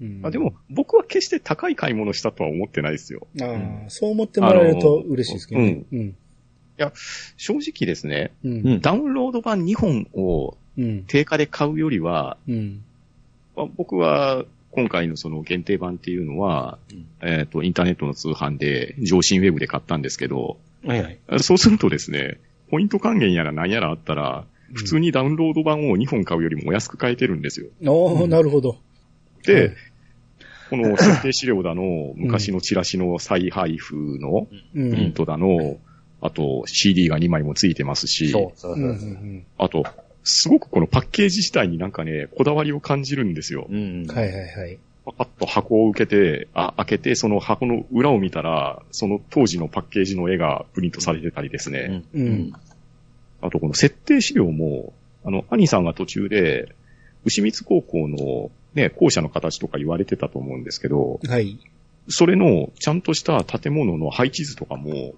うんあでも、僕は決して高い買い物したとは思ってないですよ。ああ、そう思ってもらえると嬉しいですけどね。うん。正直ですね、う。うんん。ダウンロード版2本をうん。定価で買うよりは、うん。まあ僕は今回のその限定版っていうのは、えっ、と、インターネットの通販で、上新ウェブで買ったんですけど、はいはい。そうするとですね、ポイント還元やら何やらあったら、普通にダウンロード版を2本買うよりもお安く買えてるんですよ。おー、なるほど。で、はいこの設定資料だの、昔のチラシの再配布のうん。プリントだの、あと CD が2枚もついてますし、そう、そううんうそう。んあと、すごくこのパッケージ自体になんかね、こだわりを感じるんですよ。うん。うん。はいはいはい。パカッと箱を受けて、あ、開けて、その箱の裏を見たら、その当時のパッケージの絵がプリントされてたりですね。うん。うん。あとこの設定資料も、あの、兄さんが途中で、牛光高校のね、校舎の形とか言われてたと思うんですけど、はい。それのちゃんとした建物の配置図とかも、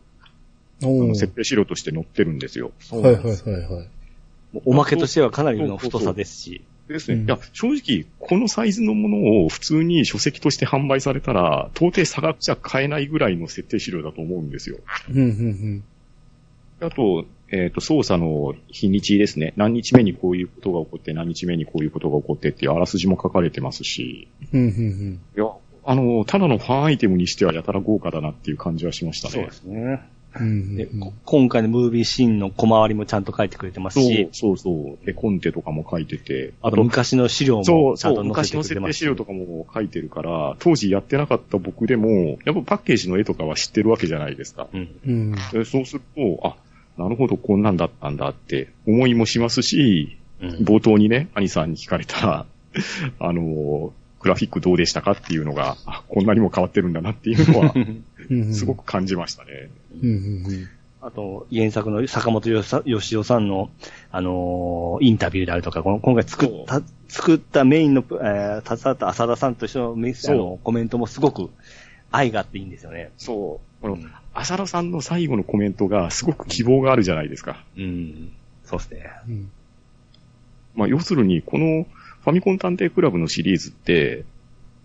設定資料として載ってるんですよ。はいはいはいはい。おまけとしてはかなりの太さですし。ですね。うんいや、正直、このサイズのものを普通に書籍として販売されたら、到底差額じゃ買えないぐらいの設定資料だと思うんですよ。うん、うん、あと、えっ、と、操作の日にちですね。何日目にこういうことが起こって、何日目にこういうことが起こってっていうあらすじも書かれてますし、うん。うん、うん、いや、あの、ただのファンアイテムにしてはやたら豪華だなっていう感じはしましたね。そうですね。うん。で、こ今回のムービーシーンの小回りもちゃんと書いてくれてますそうし、そうそう。で、コンテとかも書いてて。あと昔の資料そう、もちゃんそう、と載せて昔の設くれてますし。定資料とかも書いてるから、当時やってなかった僕でも、やっぱパッケージの絵とかは知ってるわけじゃないですか。うん。うん。でそうすると、あ、なるほど、こんなんだったんだって思いもしますし、うん。冒頭にね、兄さんに聞かれた、[LAUGHS] あの、グラフィックどうでしたかっていうのが、あ、こんなにも変わってるんだなっていうのは、うん。すごく感じましたね。うん、うん、あと、原作の坂本よさ義雄さんの、あのーインタビューであるとか、この今回作った、作ったメインの、えー、携わった浅田さんと一緒のメッセそうあのコメントもすごく愛があっていいんですよね。そう。このうん、浅田さんの最後のコメントがすごく希望があるじゃないですか。うん。そうですね。うん。まあ、要するに、このファミコン探偵クラブのシリーズって、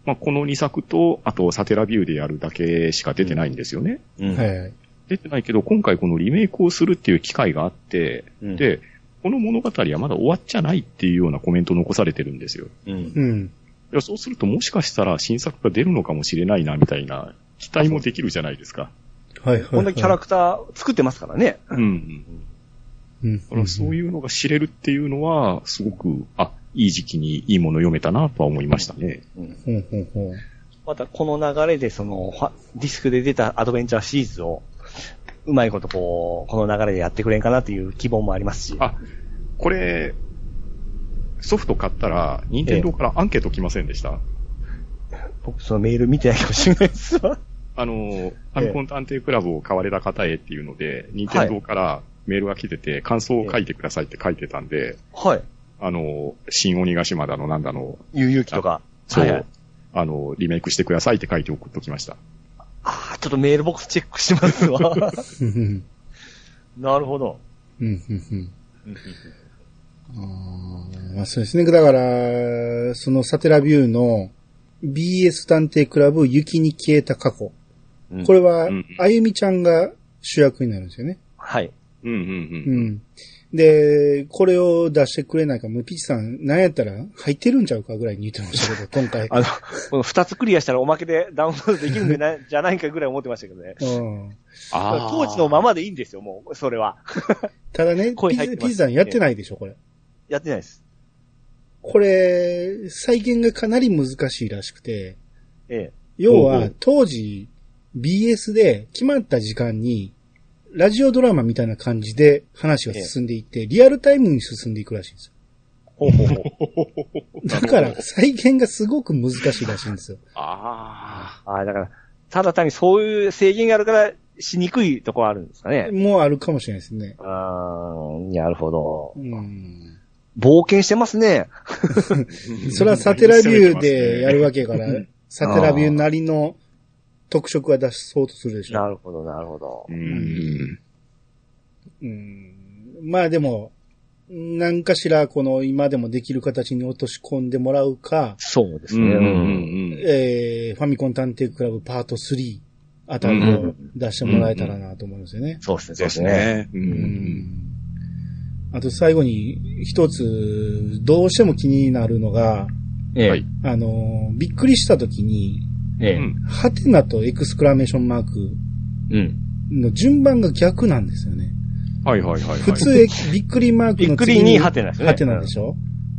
まあ、この2作と、あとサテラビューでやるだけしか出てないんですよね。うん。はいはい。出てないけど、今回このリメイクをするっていう機会があって、うん、で、この物語はまだ終わっちゃないっていうようなコメントを残されてるんですよ。うん。うん。いやそうするともしかしたら新作が出るのかもしれないな、みたいな期待もできるじゃないですか。はいはい。こんなキャラクター作ってますからね。うん。うん。だからそういうのが知れるっていうのは、すごく、あ、いい時期にいいもの読めたなとは思いましたね。うん。ほうほうほう。またこの流れでその、ディスクで出たアドベンチャーシリーズを、うまいことこう、この流れでやってくれんかなという希望もありますし。あ、これ、ソフト買ったら、任天堂からアンケート来ませんでした、僕そのメール見てないかもしれないですわ。[LAUGHS] あの、ファミコン探偵クラブを買われた方へっていうので、任天堂からメールが来てて、感想を書いてくださいって書いてたんで、はい。あの、新鬼ヶ島だの、なんだの、悠々機とか。そう、はいはいあの、リメイクしてくださいって書いて送っときました。ああ、ちょっとメールボックスチェックしますわ。うんうんなるほど。うんうんうんあーまあそうですね。だから、そのサテラビューの BS 探偵クラブ雪に消えた過去。これはうん、あゆみちゃんが主役になるんですよね。はい。うんうんううん。ん。で、これを出してくれないか、もうピチさん、なんやったら入ってるんちゃうかぐらいに言ってましたけど、今回。あの、この二つクリアしたらおまけでダウンロードできるんじゃない [LAUGHS] じゃないかぐらい思ってましたけどね。うん。あー当時のままでいいんですよ、もう、それは。ただね、ピ [LAUGHS] 声入ってますピチさんやってないでしょ、これ。やってないです。これ、再現がかなり難しいらしくて、え要は当時、BS で決まった時間に、ラジオドラマみたいな感じで話が進んでいって、リアルタイムに進んでいくらしいんですよ。ほうほうほう。[LAUGHS] だから、再現がすごく難しいらしいんですよ。あああ、だから、ただ単にそういう制限があるから、しにくいところあるんですかね。もうあるかもしれないですね。ああ、なるほど。うん。冒険してますね。あ。[LAUGHS] それはサテラビューでやるわけやから、サテラビューなりの特色は出そうとするでしょ。なるほど、なるほどう。ん。うん。まあでも、何かしらこの今でもできる形に落とし込んでもらうか、そうですね。うんうんうん。えー、ファミコン探偵クラブパート3あたりを出してもらえたらなと思うんですよね。そうですね、そうんん。あと最後に一つどうしても気になるのが、ええ、はいあの、びっくりした時に、ええ、うんハテナとエクスクラメーションマークうん。の順番が逆なんですよね。はいはいはいはい。普通、えびっくりマークの次びっくりにハテナですねハテナでしょ、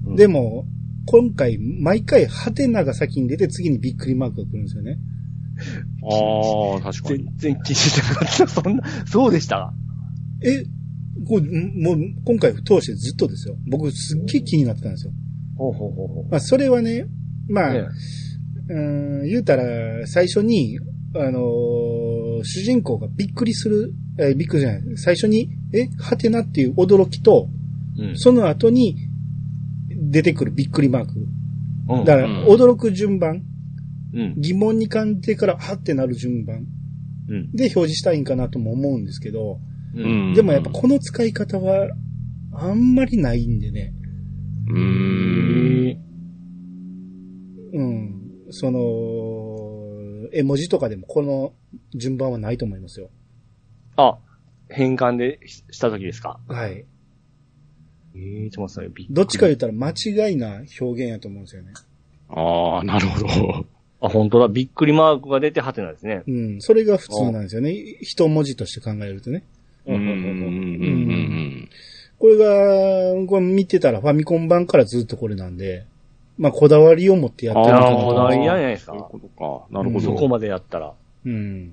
うんでも、今回、毎回ハテナが先に出て次にびっくりマークが来るんですよね。ああ、確かに全。然気にしてなかった。[LAUGHS] そんな、そうでした？え、こうもう、今回通してずっとですよ。僕すっげえ気になってたんですよ。ほうほうほうほまあ、それはね、まあ、えうーん、言うたら、最初に、あのー主人公がびっくりする、えーびっくりじゃない、最初に、え、ハテナっていう驚きと、え。うんその後に出てくるびっくりマーク。うんだから、うん驚く順番、うん。疑問に感じてから、はってなる順番うん。で表示したいんかなとも思うんですけど、う。うんん。でもやっぱこの使い方は、あんまりないんでね。うーん。その、絵文字とかでもこの順番はないと思いますよ。あ、変換でしした時ですか？はい。ええちょっと待ってどっちか言ったら間違いな表現やと思うんですよね。ああ、なるほど。[LAUGHS] あ、本当だ。びっくりマークが出て、はてなんですね。うん。それが普通なんですよね。一文字として考えるとね。うん、うん、うん、うん。これが、これ見てたらファミコン版からずっとこれなんで、まあこだわりを持ってやってるのかなああ、こだわりなんじゃないですか。そういうことか。なるほど。そこまでやったら。うん。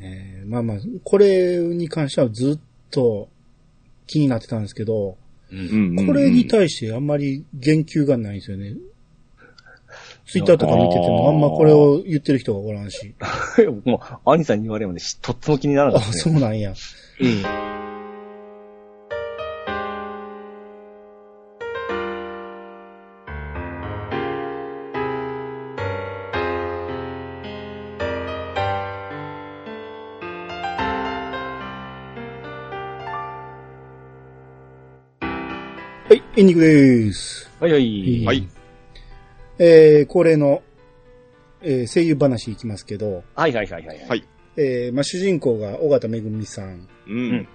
えーまあまあ、これに関してはずっと気になってたんですけど、う。うんんこれに対してあんまり言及がないんですよね。ツイッターとか見ててもあんまこれを言ってる人がおらんし。僕も、兄さんに言われるまでしとっても気にならなあ、かったですね。そうなんや。うん。はい、エンディングです。はいはい。はい。えー、恒例の、えー声優話いきますけど、はいはいはいはい。はいえー、まあ主人公が尾形めぐみさん。うん。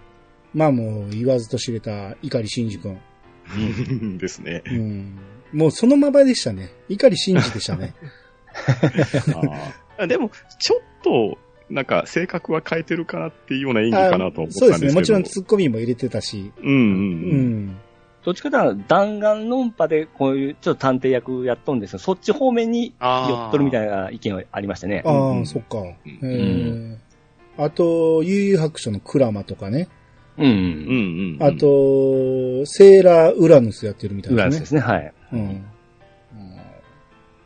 まあもう言わずと知れた碇シンジ君。[LAUGHS] ですね。うん。もうそのままでしたね。碇シンジでしたね。あーでも、ちょっと、なんか、性格は変えてるかなっていうような演技かなと思ったそうですね。んですけど。もちろんツッコミも入れてたし。うんうんううん。ん。どっちかというと、弾丸論破でこういうちょっと探偵役やっとんですよ。そっち方面にあ寄っとるみたいいな意見がありましたね。ああ、うんそっか。んえーあと、悠々白書のクラマとかね。うん。うんうんうん。あ、と、セーラーウラヌスやってるみたい裏ですね。ですね、はい。うん。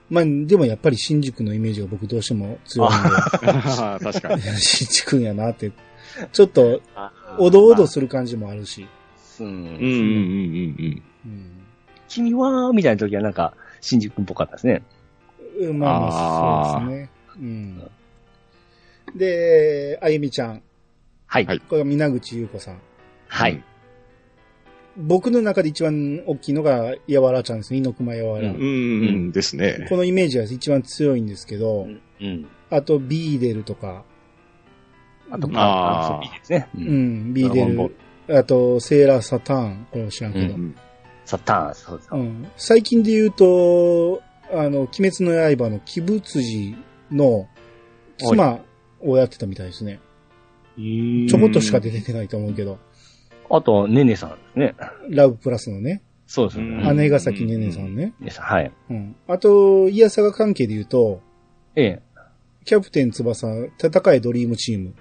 まあ、でもやっぱり新宿のイメージが僕どうしても強いん [LAUGHS] 確かに。で、[LAUGHS] 新宿やなって、ちょっと、おどおどする感じもあるし。うんうんうんうんうんうん君は、みたいな時はなんか、新宿っぽかったですね。うんまあまあ、そうですね。うん。で、あゆみちゃん。はい。はいこれが皆口優子さん。はい。僕の中で一番大きいのが、やわらちゃんですね。猪熊やわら。うんうん。ですね。このイメージが一番強いんですけど、うん。あと、ビーデルとか、あと、うんあそういいですね。う。うんん、ビーデドラゴンボル、あと、セーラーサターン、これは知らんけど。うんサターン、そうですう。ん最近で言うと、あの、鬼滅の刃の鬼仏寺の妻をやってたみたいですね。ちょこっとしか出てないと思うけど、あと、ねねさんですね。ラブプラスのね、そうですね。姉ヶ崎ねねさんね。はい。うん。あと、イヤサガ関係で言うと、ええ。キャプテン翼、戦いドリームチーム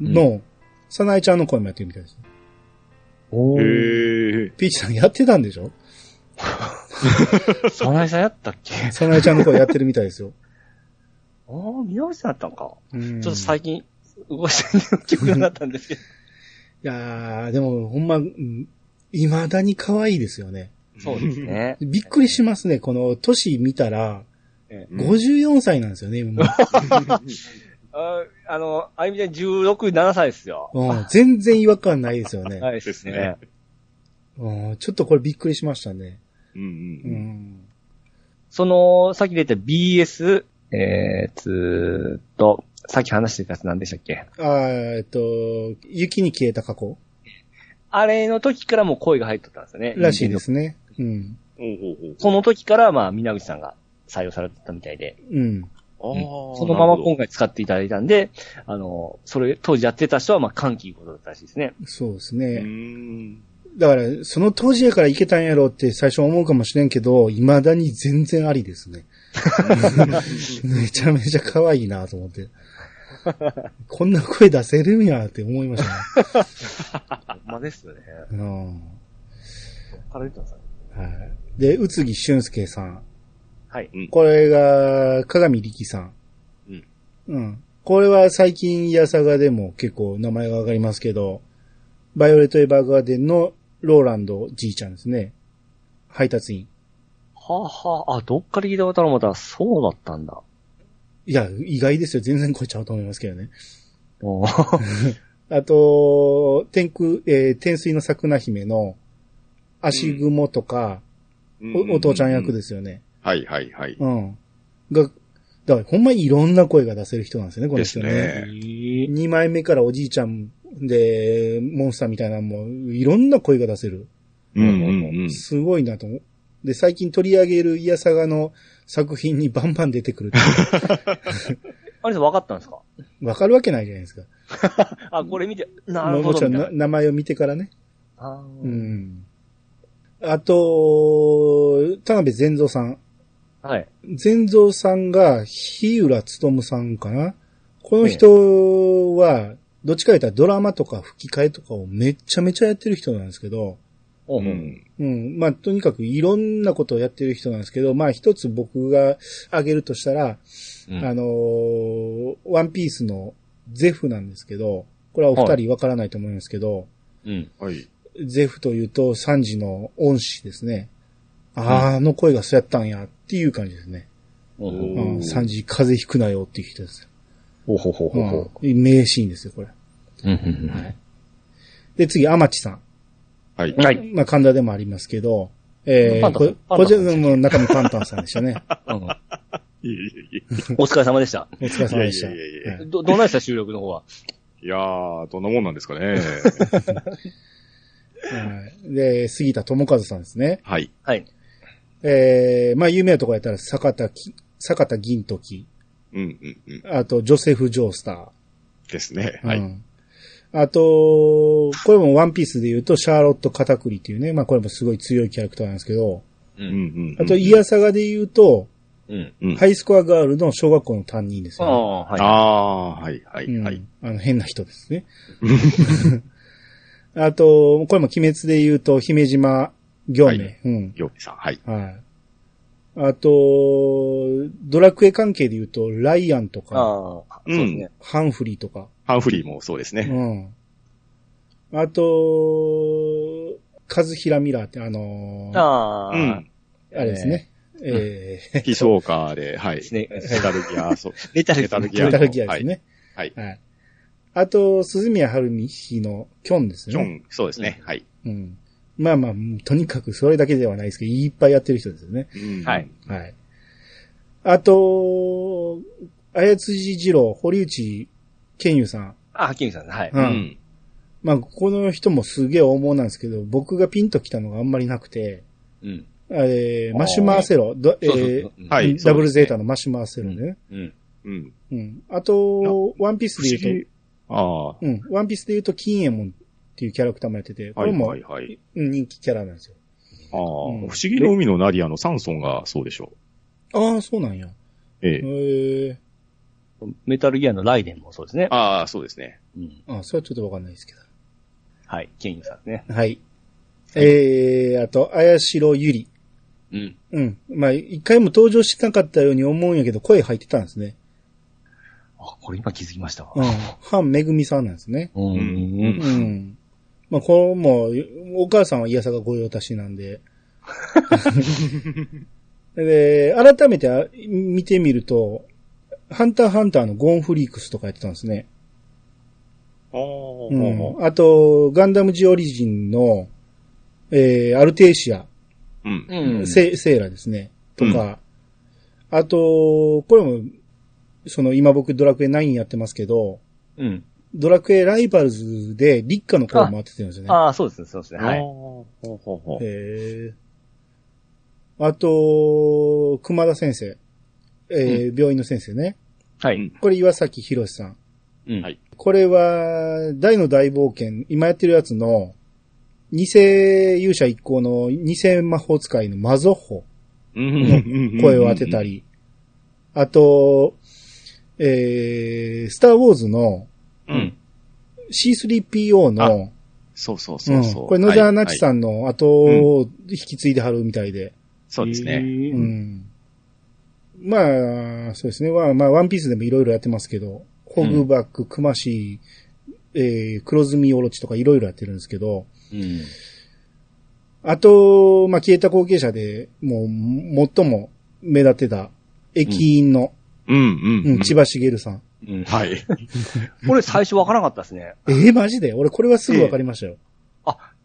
の、サナエちゃんの声もやってるみたいですね。おへえ。ピーチさんやってたんでしょ？サナイさんやったっけ？サナエちゃんの声やってるみたいですよ。ああ、宮内さんやったんか。うんちょっと最近、動してる記憶になったんですけど。[LAUGHS] いやー、でも、ほんま、うん未だに可愛いですよね。そうですね。[LAUGHS] びっくりしますね。この、年見たら、ええうん54歳なんですよね、もう [LAUGHS] ああの、あゆみちゃん16、7歳ですよ。うん全然違和感ないですよね。はいですね。うんちょっとこれびっくりしましたね。ううんうんうん。ん。その、さっき出た BS、えー、つーと、さっき話してたやつ何でしたっけ？あーえっと、雪に消えた過去あれの時からもう声が入っとったんですよね。らしいですね。うん。ほうほうほうその時から、まあ、皆口さんが採用されてたみたいで、うん。そのまま今回使っていただいたんで、あの、それ、当時やってた人は、まあ、歓喜いうことだったらしいですね。うそうですね。ーんだから、その当時やからいけたんやろうって最初思うかもしれんけど、未だに全然ありですね。[LAUGHS] めちゃめちゃ可愛いなと思って。こんな声出せるんやって思いましたね。[LAUGHS] ほんまですよね。うんで、宇津木俊介さん。はい。これが、鏡力さん。うん。うん。これは最近、イヤサガでも結構名前が上がりますけど、バイオレット・エヴァーガーデンのローランドじいちゃんですね。配達員。はあ、はあ、あ、どっから聞いたことある思ったら、そうだったんだ。いや、意外ですよ。全然超えちゃうと思いますけどね。あ [LAUGHS] と、天空、えー天水の桜姫の足雲とか、おお父ちゃん役ですよね。はいはいはい。うん。が、だからほんまにいろんな声が出せる人なんですよね、この人ね。ですね2枚目からおじいちゃんで、モンスターみたいなのも、いろんな声が出せる。うんうんうん。すごいなと思う。で、最近取り上げるイヤサガの作品にバンバン出てくるって [LAUGHS] あれ分かったんですか？わかるわけないじゃないですか。[LAUGHS] あ、これ見て、なるもちろんほどみたいな。な名前を見てからね。あーうん。あと、田辺善三さん。はい。善三さんが、日浦努さんかな？この人は、どっちか言ったらドラマとか吹き替えとかをめちゃめちゃやってる人なんですけど、おううん。うん。まあ、とにかくいろんなことをやってる人なんですけど、まあ、一つ僕が挙げるとしたら、うんあのーワンピースのゼフなんですけど、これはお二人わからないと思いますけど、うん。はい。ゼフというとサンジの恩師ですね。あの声がそうやったんやっていう感じですね。おうん、ーサンジ風邪ひくなよっていう人です。ほうほうほうほうほうん、名シーンですよ、これ。う。うんうんで、次、アマチさん。はい。うん。はい。まあ、神田でもありますけど、えー、パンタンさんここちらパンタンさんも中身パンタンさんでしたね。うんいえいえいお疲れ様でした。お疲れ様でした。いやいやいやいやはいど、どんなでした収録の方は。え。いやー、どんなもんなんですかね。はいで、杉田智和さんですね。はい。はい。えー、まあ、有名なとこやったら、坂田き、坂田銀時、うんうんうん。あと、ジョセフ・ジョースタですね。ー。はい。うん。あと、これもワンピースで言うと、シャーロット・カタクリっていうね、まあ、これもすごい強いキャラクターなんですけど、う。うんんうん。あと、イヤサガで言うと、うん。うん。ハイスコアガールの小学校の担任ですあよ、あ、はい。あー、はいはいうんはい。あの、変な人ですね。[LAUGHS] あと、これも鬼滅で言うと、姫島行明。はいうん。ようさん、はい。はい。あと、ドラクエ関係で言うと、ライアンとか、あうですね。ハンフリーとか、ハンフリーもそうですね。うん。あと、カズヒラミラーって、あのーあああ、うん。れですね。えー、ピースウォーカーで、[LAUGHS] はい。ですね。メタルギア、そう。[LAUGHS] メタルギアメタルギアですね。はい。はい。あと、鈴宮春美のキョンですね。ジョン、そうですね。はい。うん。まあまあ、とにかくそれだけではないですけど、いっぱいやってる人ですよね。うんはい。はい。あと、綾辻二郎、堀内健優さん。あ、ハキミさん、はい。ううんん。まあ、この人もすげえ大物なんですけど、僕がピンときたのがあんまりなくて、うん。えー、マシュマーセロ、どえーはいダブルゼータのマシュマーセロね。うん。うん。うん。あと、ワンピースで言う議。ああ。と、うん。ワンピースで言うと、金右衛門っていうキャラクターもやってて、こはいれも、はいはい。うん人気キャラなんですよ。ああ、うん不思議の海のナディアのサンソンがそうでしょああ、そうなんや。う。えへえ。えメタルギアのライデンもそうですね。ああ、そうですね。うん。あそれはちょっとわかんないですけはい。ケンユさんですね。ど。はい。えー、あと、綾代ゆり。うん。うん。まあ、一回も登場しなかったように思うんやけど、声入ってたんですね。あ、これ今気づきましたわ。うん。ハンめぐみさんなんですね。うん。うんうん。まあ、これも、お母さんはイヤサが御用達なんで。[LAUGHS] で、改めてあ見てみると、ハンターハンターのゴーンフリークスとかやってたんですね。ああ、うん。あと、ガンダムジオリジンの、えー、アルテーシア、うん。うん。セセーラですね。とか、あと、これも、その今僕ドラクエ9やってますけど、うん。ドラクエライバルズで立花の声も当ててるんですよね。ああ、そうですね、そうですね。はい。ほうほうほうへえ。あと、熊田先生。えー病院の先生ね。はい。これ岩崎博さん。うん。はいこれは、大の大冒険、今やってるやつの、偽勇者一行の偽魔法使いのマゾッホうんの声を当てた。り、あと、えー、スターウォーズのうん。C3PO の、そうそうそううそう。んこれ野沢那智ん。さんの後を引き継いではるみたいで、そうですね。ううん。ん。まあ、そうですね。まあ、まあ、ワンピースでもいろいろやってますけど、ホグバック、クマシー、えー、黒ずみオロチとかいろいろやってるんですけど、うん。あと、まあ、消えた後継者で、もう、最も目立ってた、駅員の、うんうんう、うんん。千葉茂さん。うん。はい。[LAUGHS] これ最初わからなかったですね。えー、マジで？俺これはすぐわかりましたよ。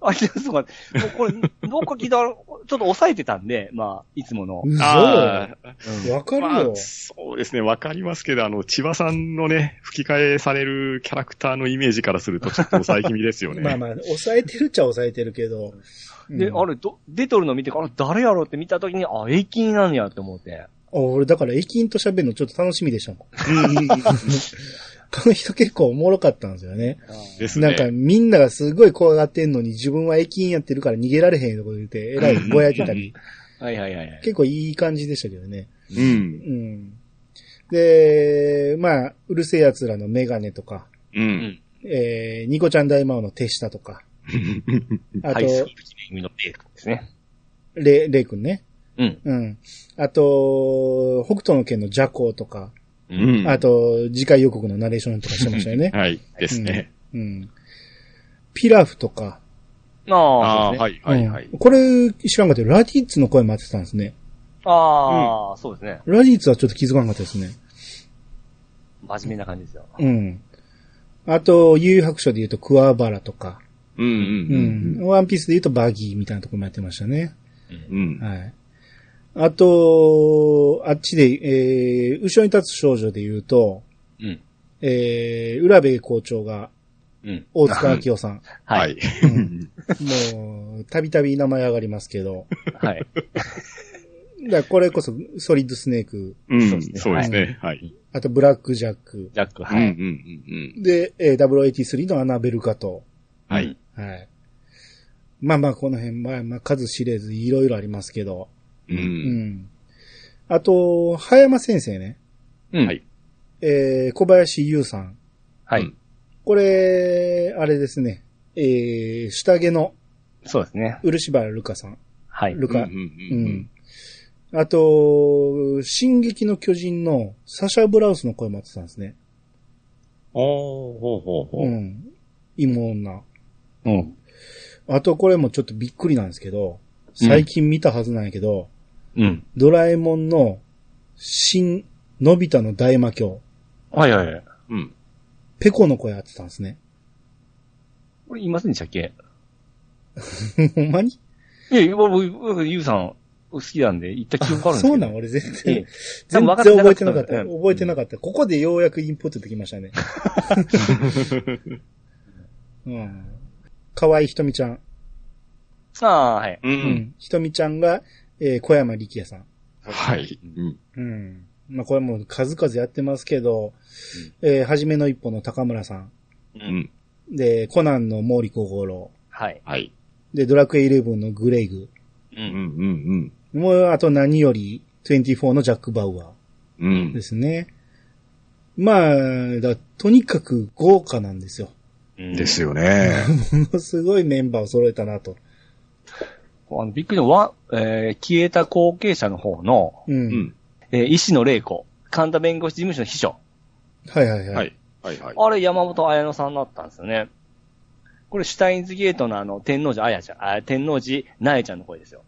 あ、ちょっと待って。もうこれ、どっか聞いたら、ちょっと抑えてたんで、まあ、いつもの。嘘あうんわかるまあよ。そうですね、わかりますけど、あの、千葉さんのね、吹き替えされるキャラクターのイメージからすると、ちょっと抑え気味ですよね。まあまあ、抑えてるっちゃ抑えてるけど。で、うんあれ、ど、出とるの見て、あれ、誰やろうって見たときに、あ、駅員なんやって思って。俺、だから駅員と喋るのちょっと楽しみでしたもん。う [LAUGHS] んこの人結構おもろかったんですよね。ですね。なんかみんながすごい怖がってんのに自分は駅員やってるから逃げられへんとこ言って、えらいぼやいてたり、[LAUGHS] はいはいはいはい。結構いい感じでしたけどね。うん。うん。で、まあ、うるせえ奴らのメガネとか、うん。えー、ニコちゃん大魔王の手下とか、[LAUGHS] あとハイ、スクール記念組のベークですね。レ、レイ君ね。うん。うん。あと、北斗の剣の邪行とか、うん。あと、次回予告のナレーションとかしてましたよね。[LAUGHS] はい。ですね。うん。ピラフとか。ああ、ね。はい、はい、はいうん。これ、知らんかったラディッツの声も当てたんですね。ああ、そうですね。ラディッツはちょっと気づかなかったですね。真面目な感じですよ。うん。あと、幽遊白書で言うとクワバラとか。うん、うん、ううんん。ワンピースで言うとバギーみたいなところもやってましたね。うん。はい。あと、あっちで、えー、後ろに立つ少女で言うと、うん。えー、浦部校長がうん。大塚明夫さん。は。[LAUGHS] はいい。もう、たびたび名前上がりますけど。はい。[LAUGHS] だからこれこそ、ソリッドスネーク、うん、そうですね。はい。あとブラックジャック、ジャック、うん、はい。うん、うん。で、えー、083のアナベルカト。はい。はい。まあまあ、この辺、まあまあ、数知れずいろいろありますけど。う。うんん。あと、葉山先生ね。うん。はい。えー、小林優さん。はいうん。これ、あれですね。えー、下着のそうですね。漆原ルカさん。はい。ルカ。うんうんううんん。あと、進撃の巨人のサシャ・ブラウスの声もやってたんですね。おー、ほうほうほう。うん。芋女。うん。あと、これもちょっとびっくりなんですけど、最近見たはずなんやけど、うん。ドラえもんの新、のび太の大魔教、はいはいはい。うん。ペコの声やってたんですね。これ言いませんでしたっけ？[LAUGHS] ほんまに？いや、僕、僕、ゆうさん、好きなんで、言った記憶あるんですけど。そうなん？俺全え然え、全然覚えてなかった。うん覚えてなかった。ここでようやくインプットできましたね。[LAUGHS] うん。河合ひとみちゃん。ああ、はい。う。うんん。ひとみちゃんが、えー小山力也さん。はい。うん。うん。まあ、これも数々やってますけど、えー、はじめの一歩の高村さん。う。うんん。で、コナンの毛利小五郎。はい。はい。で、ドラクエイレブンのグレイグ。う。うんん、うん、もう、あと何より、24のジャック・バウアうん。うーんで。すね。まあ、だとにかく豪華なんですよ。うんですよね。[LAUGHS] ものすごいメンバーを揃えたなと。あの、びっくりのは、えー、消えた後継者の方の、う。うんん。えー、石野玲子、神田弁護士事務所の秘書。はいはいはい。はい。はい、はい。あれ、山本彩乃さんだったんですよね。これ、シュタインズゲートのあの、天王寺彩ちゃん、あ天王寺なえちゃんの声ですよ。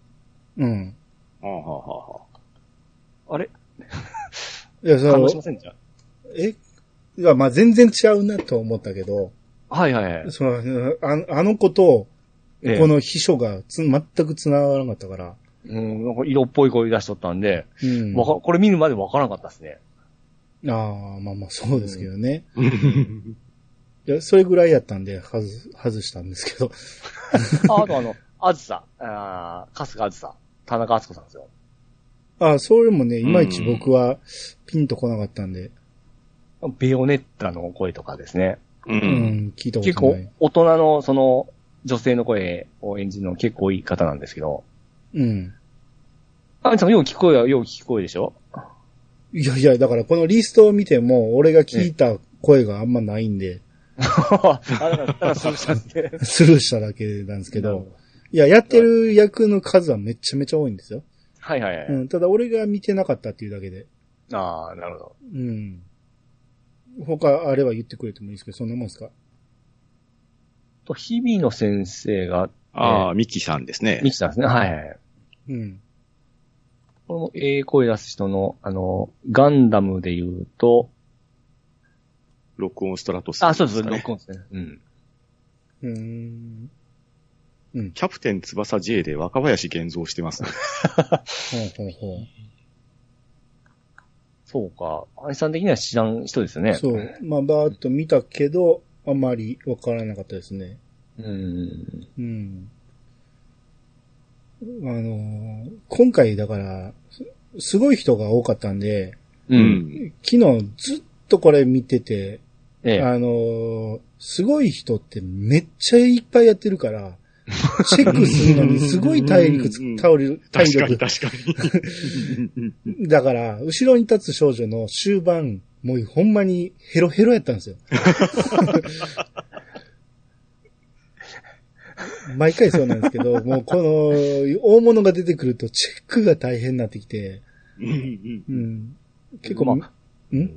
うん。はあ、はあ、はあ。あれ？[LAUGHS] いや、その感動しま、せんでしたえ？いや、まあ全然違うなと思ったけど、はいはいはい。その、ああの子と、ええこの秘書がつ全く繋がらなかったから、うん、なんか色っぽい声出しとったんで、うん。わかこれ見るまでわからなかったですね。ああ、まあまあそうですけどね。いや、それぐらいやったんで、外す、外したんですけど。ああとあの、あずさ、あー春日あずさ、田中敦子さんですよ。ああ、それもね、いまいち僕はピンとこなかったんで、ベヨネッタの声とかですね。う。うんん、聞いたこ結構とない。大人のその女性の声を演じるの結構いい方なんですけど。うん。あみさんよう聞く声はよう聞く声でしょ？いやいや、だからこのリストを見ても、俺が聞いた声があんまないんで、[LAUGHS] あ、だから、だからそうしたんで。スルーしただけなんですけど、いや、やってる役の数はめちゃめちゃ多いんですよ。はいはいはい。うん、ただ俺が見てなかったっていうだけで。ああ、なるほど。うん。他あれは言ってくれてもいいですけど、そんなもんですか？と、日々の先生が、ああ、ミキさんですね。ミキさんですね。はいはい。うん。これもええ声出す人の、あの、ガンダムで言うと、録音ストラトス、あ、そうです、ね。録音ですね。うん。うーん。うん。キャプテン翼 J で若林現像してますね。ほうほうほそうか。兄さん的には知らん人ですよね。う。そう。まあ、バーっと見たけど、あまりわからなかったですね。うん。うん。あのー今回だから、すすごい人が多かったんで、う。。うん昨日ずっとこれ見てて、ええ。あのーすごい人ってめっちゃいっぱいやってるから、チェックするのにすごい体力つ [LAUGHS] うんうん、体力、体確かに力。確かに。[LAUGHS] だから、後ろに立つ少女の終盤、もうほんまにヘロヘロやったんですよ。[LAUGHS] 毎回そうなんですけど、もうこの、大物が出てくるとチェックが大変になってきて、うんうんうん、結構、まあん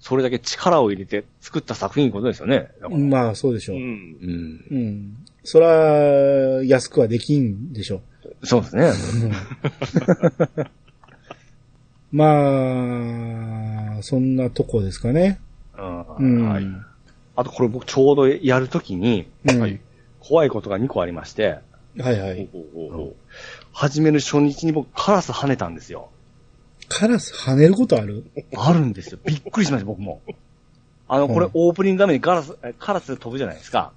それだけ力を入れて作った作品ことですよね。まあ、そうでしょう。うんうん。うん。そら、安くはできんでしょそうですね。[LAUGHS] う。まあ、そんなとこですかね。う。うんん。はいあとこれ僕ちょうどやるときに、うんはい。怖いことが2個ありまして、はいはい。始める初日に僕カラス跳ねたんですよ。カラス跳ねることある？あるんですよ。びっくりしました、僕も。あの、これうんオープニング画面にカラス、えカラス飛ぶじゃないですか。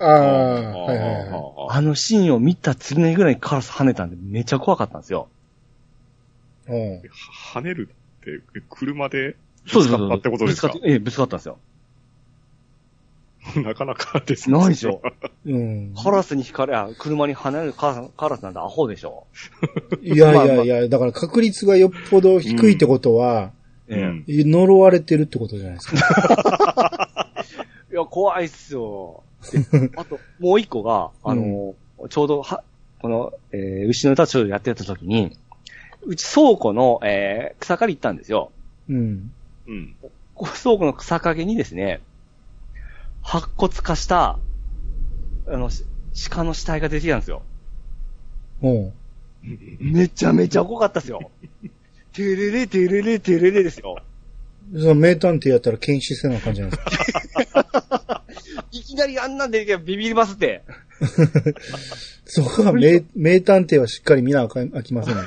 ああ、はいはいはあのシーンを見た次の日ぐらいにカラス跳ねたんでめっちゃ怖かったんですよ。跳ねるって、車でそうですぶつかったってことですか？ぶつかって、ええ、ぶつかったんですよ。[LAUGHS] なかなかですね。ないでしょ。[LAUGHS] うん。カラスに引かれ、あ車に跳ねるカラスカラスなんてアホでしょ。いやいやいや、だから確率がよっぽど低いってことは、えうん呪われてるってことじゃないですか。[LAUGHS] いや、怖いっすよ。であと、もう一個が、あの、ちょうど、は、この、えー、牛の歌ちょうどやってた時に、うち倉庫の、えー、草刈り行ったんですよ。うん。うん。倉庫の草陰にですね、白骨化した、あの、し鹿の死体が出てきたんですよ。うん。めちゃめちゃ怖かったですよ。てれれてれれてれれですよ。その名探偵やったら検視せなあかんじゃないですか。[LAUGHS] いきなりあんなんでビビりますって。[LAUGHS] そこは名、名探偵はしっかり見なあかん、あきませんね。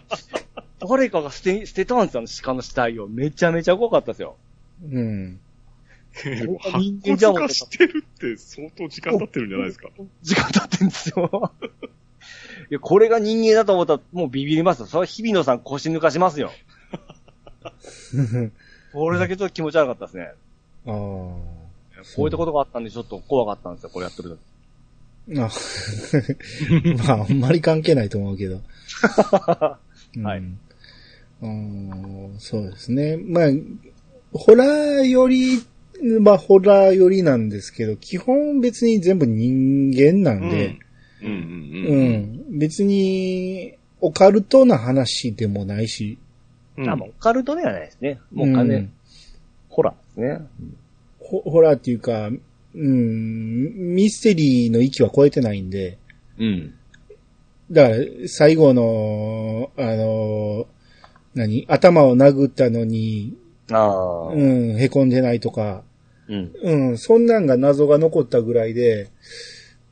[LAUGHS] 誰かが捨て、捨てたんですよ、鹿の死体を。めちゃめちゃ怖かったですよ。うん。人間じゃん骨化してるって相当時間経ってるんじゃないですか。時間経ってんですよ。[LAUGHS] いや、これが人間だと思ったらもうビビりますよ。それは日比野さん腰抜かしますよ。これだけちょっと気持ち悪かったですね。ああ。こういったことがあったんでちょっと怖かったんですよ、これやってる時。あ [LAUGHS] まあ、あんまり関係ないと思うけど。[LAUGHS] はいうんうんそうですね。まあ、ホラーより、まあ、ホラーよりなんですけど、基本別に全部人間なんで、うんうんううん。ん、別に、オカルトな話でもないし、うんあ、もうオカルトではないですね。もう完全、うんホラーですね。ホホラーっていうか、うん、ミステリーの域は超えてないんで、うん。だから、最後の、あの、何？頭を殴ったのに、ああ。う。ん、凹んでないとか、うん。うん、そんなんが謎が残ったぐらいで、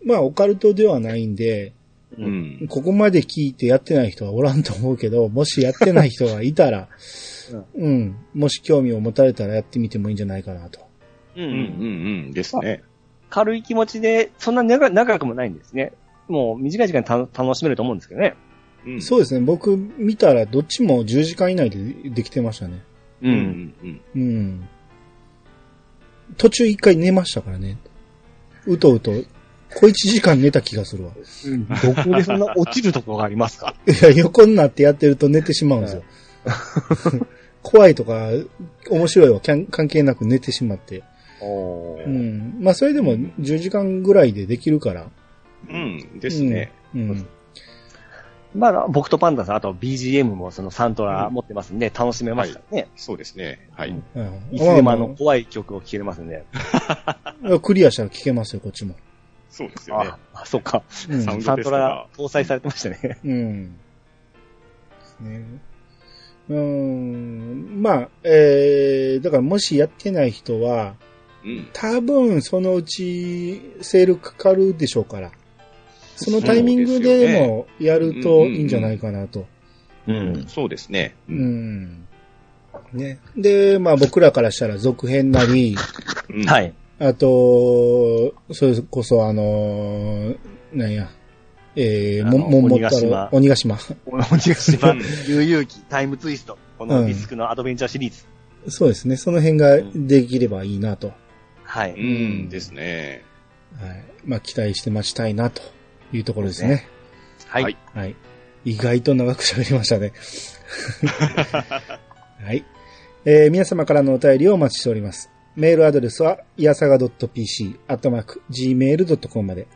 まあ、オカルトではないんで、うん。ここまで聞いてやってない人はおらんと思うけど、もしやってない人がいたら、[LAUGHS] うん、もし興味を持たれたらやってみてもいいんじゃないかなと。ううんうんうんですね。軽い気持ちで、そんな長長くもないんですね。もう短い時間にた楽しめると思うんですけどね。うんそうですね、僕見たらどっちも10時間以内でできてましたね。う。うんんうん。うん。途中一回寝ましたからね。うとうと、小1時間寝た気がするわ。どこでそんな落ちるところがありますか？いや、横になってやってると寝てしまうんですよ。怖いとか、面白いは関関係なく寝てしまって。うん。まあ、それでも10時間ぐらいでできるから。うんですね。うん。まあ、僕とパンダさん、あと BGM もそのサントラ持ってますんで、楽しめますからね。そうですね。はい。うんうんいつでもあの、ま怖い曲を聴けれますんで。[LAUGHS] クリアしたら聞けますよ、こっちも。そうですよね。あ、あそっか。うんサウントラ搭載されてましたね。[LAUGHS] うん。ですね。うーん。まあ、えー、だからもしやってない人は、うん。多分そのうちセールかかるでしょうから。そのタイミングでもやるといいんじゃないかなと。うん。そうですね。う。うんん。ね。で、まあ僕らからしたら続編なり、うんはい。あと、それこそあのーなんや、えー、も、もんもった鬼ヶ島ろ、鬼ヶ島。悠々記、タイムツイスト。このディスクのアドベンチャーシリーズ。そうですね。その辺ができればいいなと。はい。うんですね。はい。まあ期待して待ちたいなというところですね。はい。はいはい。意外と長く喋りましたね。[LAUGHS] はい。えー皆様からのお便りをお待ちしております。メールアドレスは、いやさが .pc、アットマーク、gmail.com まで。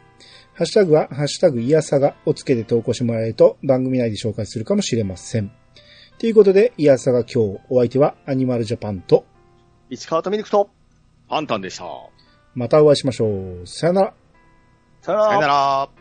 ハッシュタグは、ハッシュタグいやさがをつけて投稿してもらえると番組内で紹介するかもしれません。ということで、いやさが今日、お相手はアニマルジャパンと、市川とミルクと、パンタンでした。またお会いしましょう。さよなら。さよならさよなら。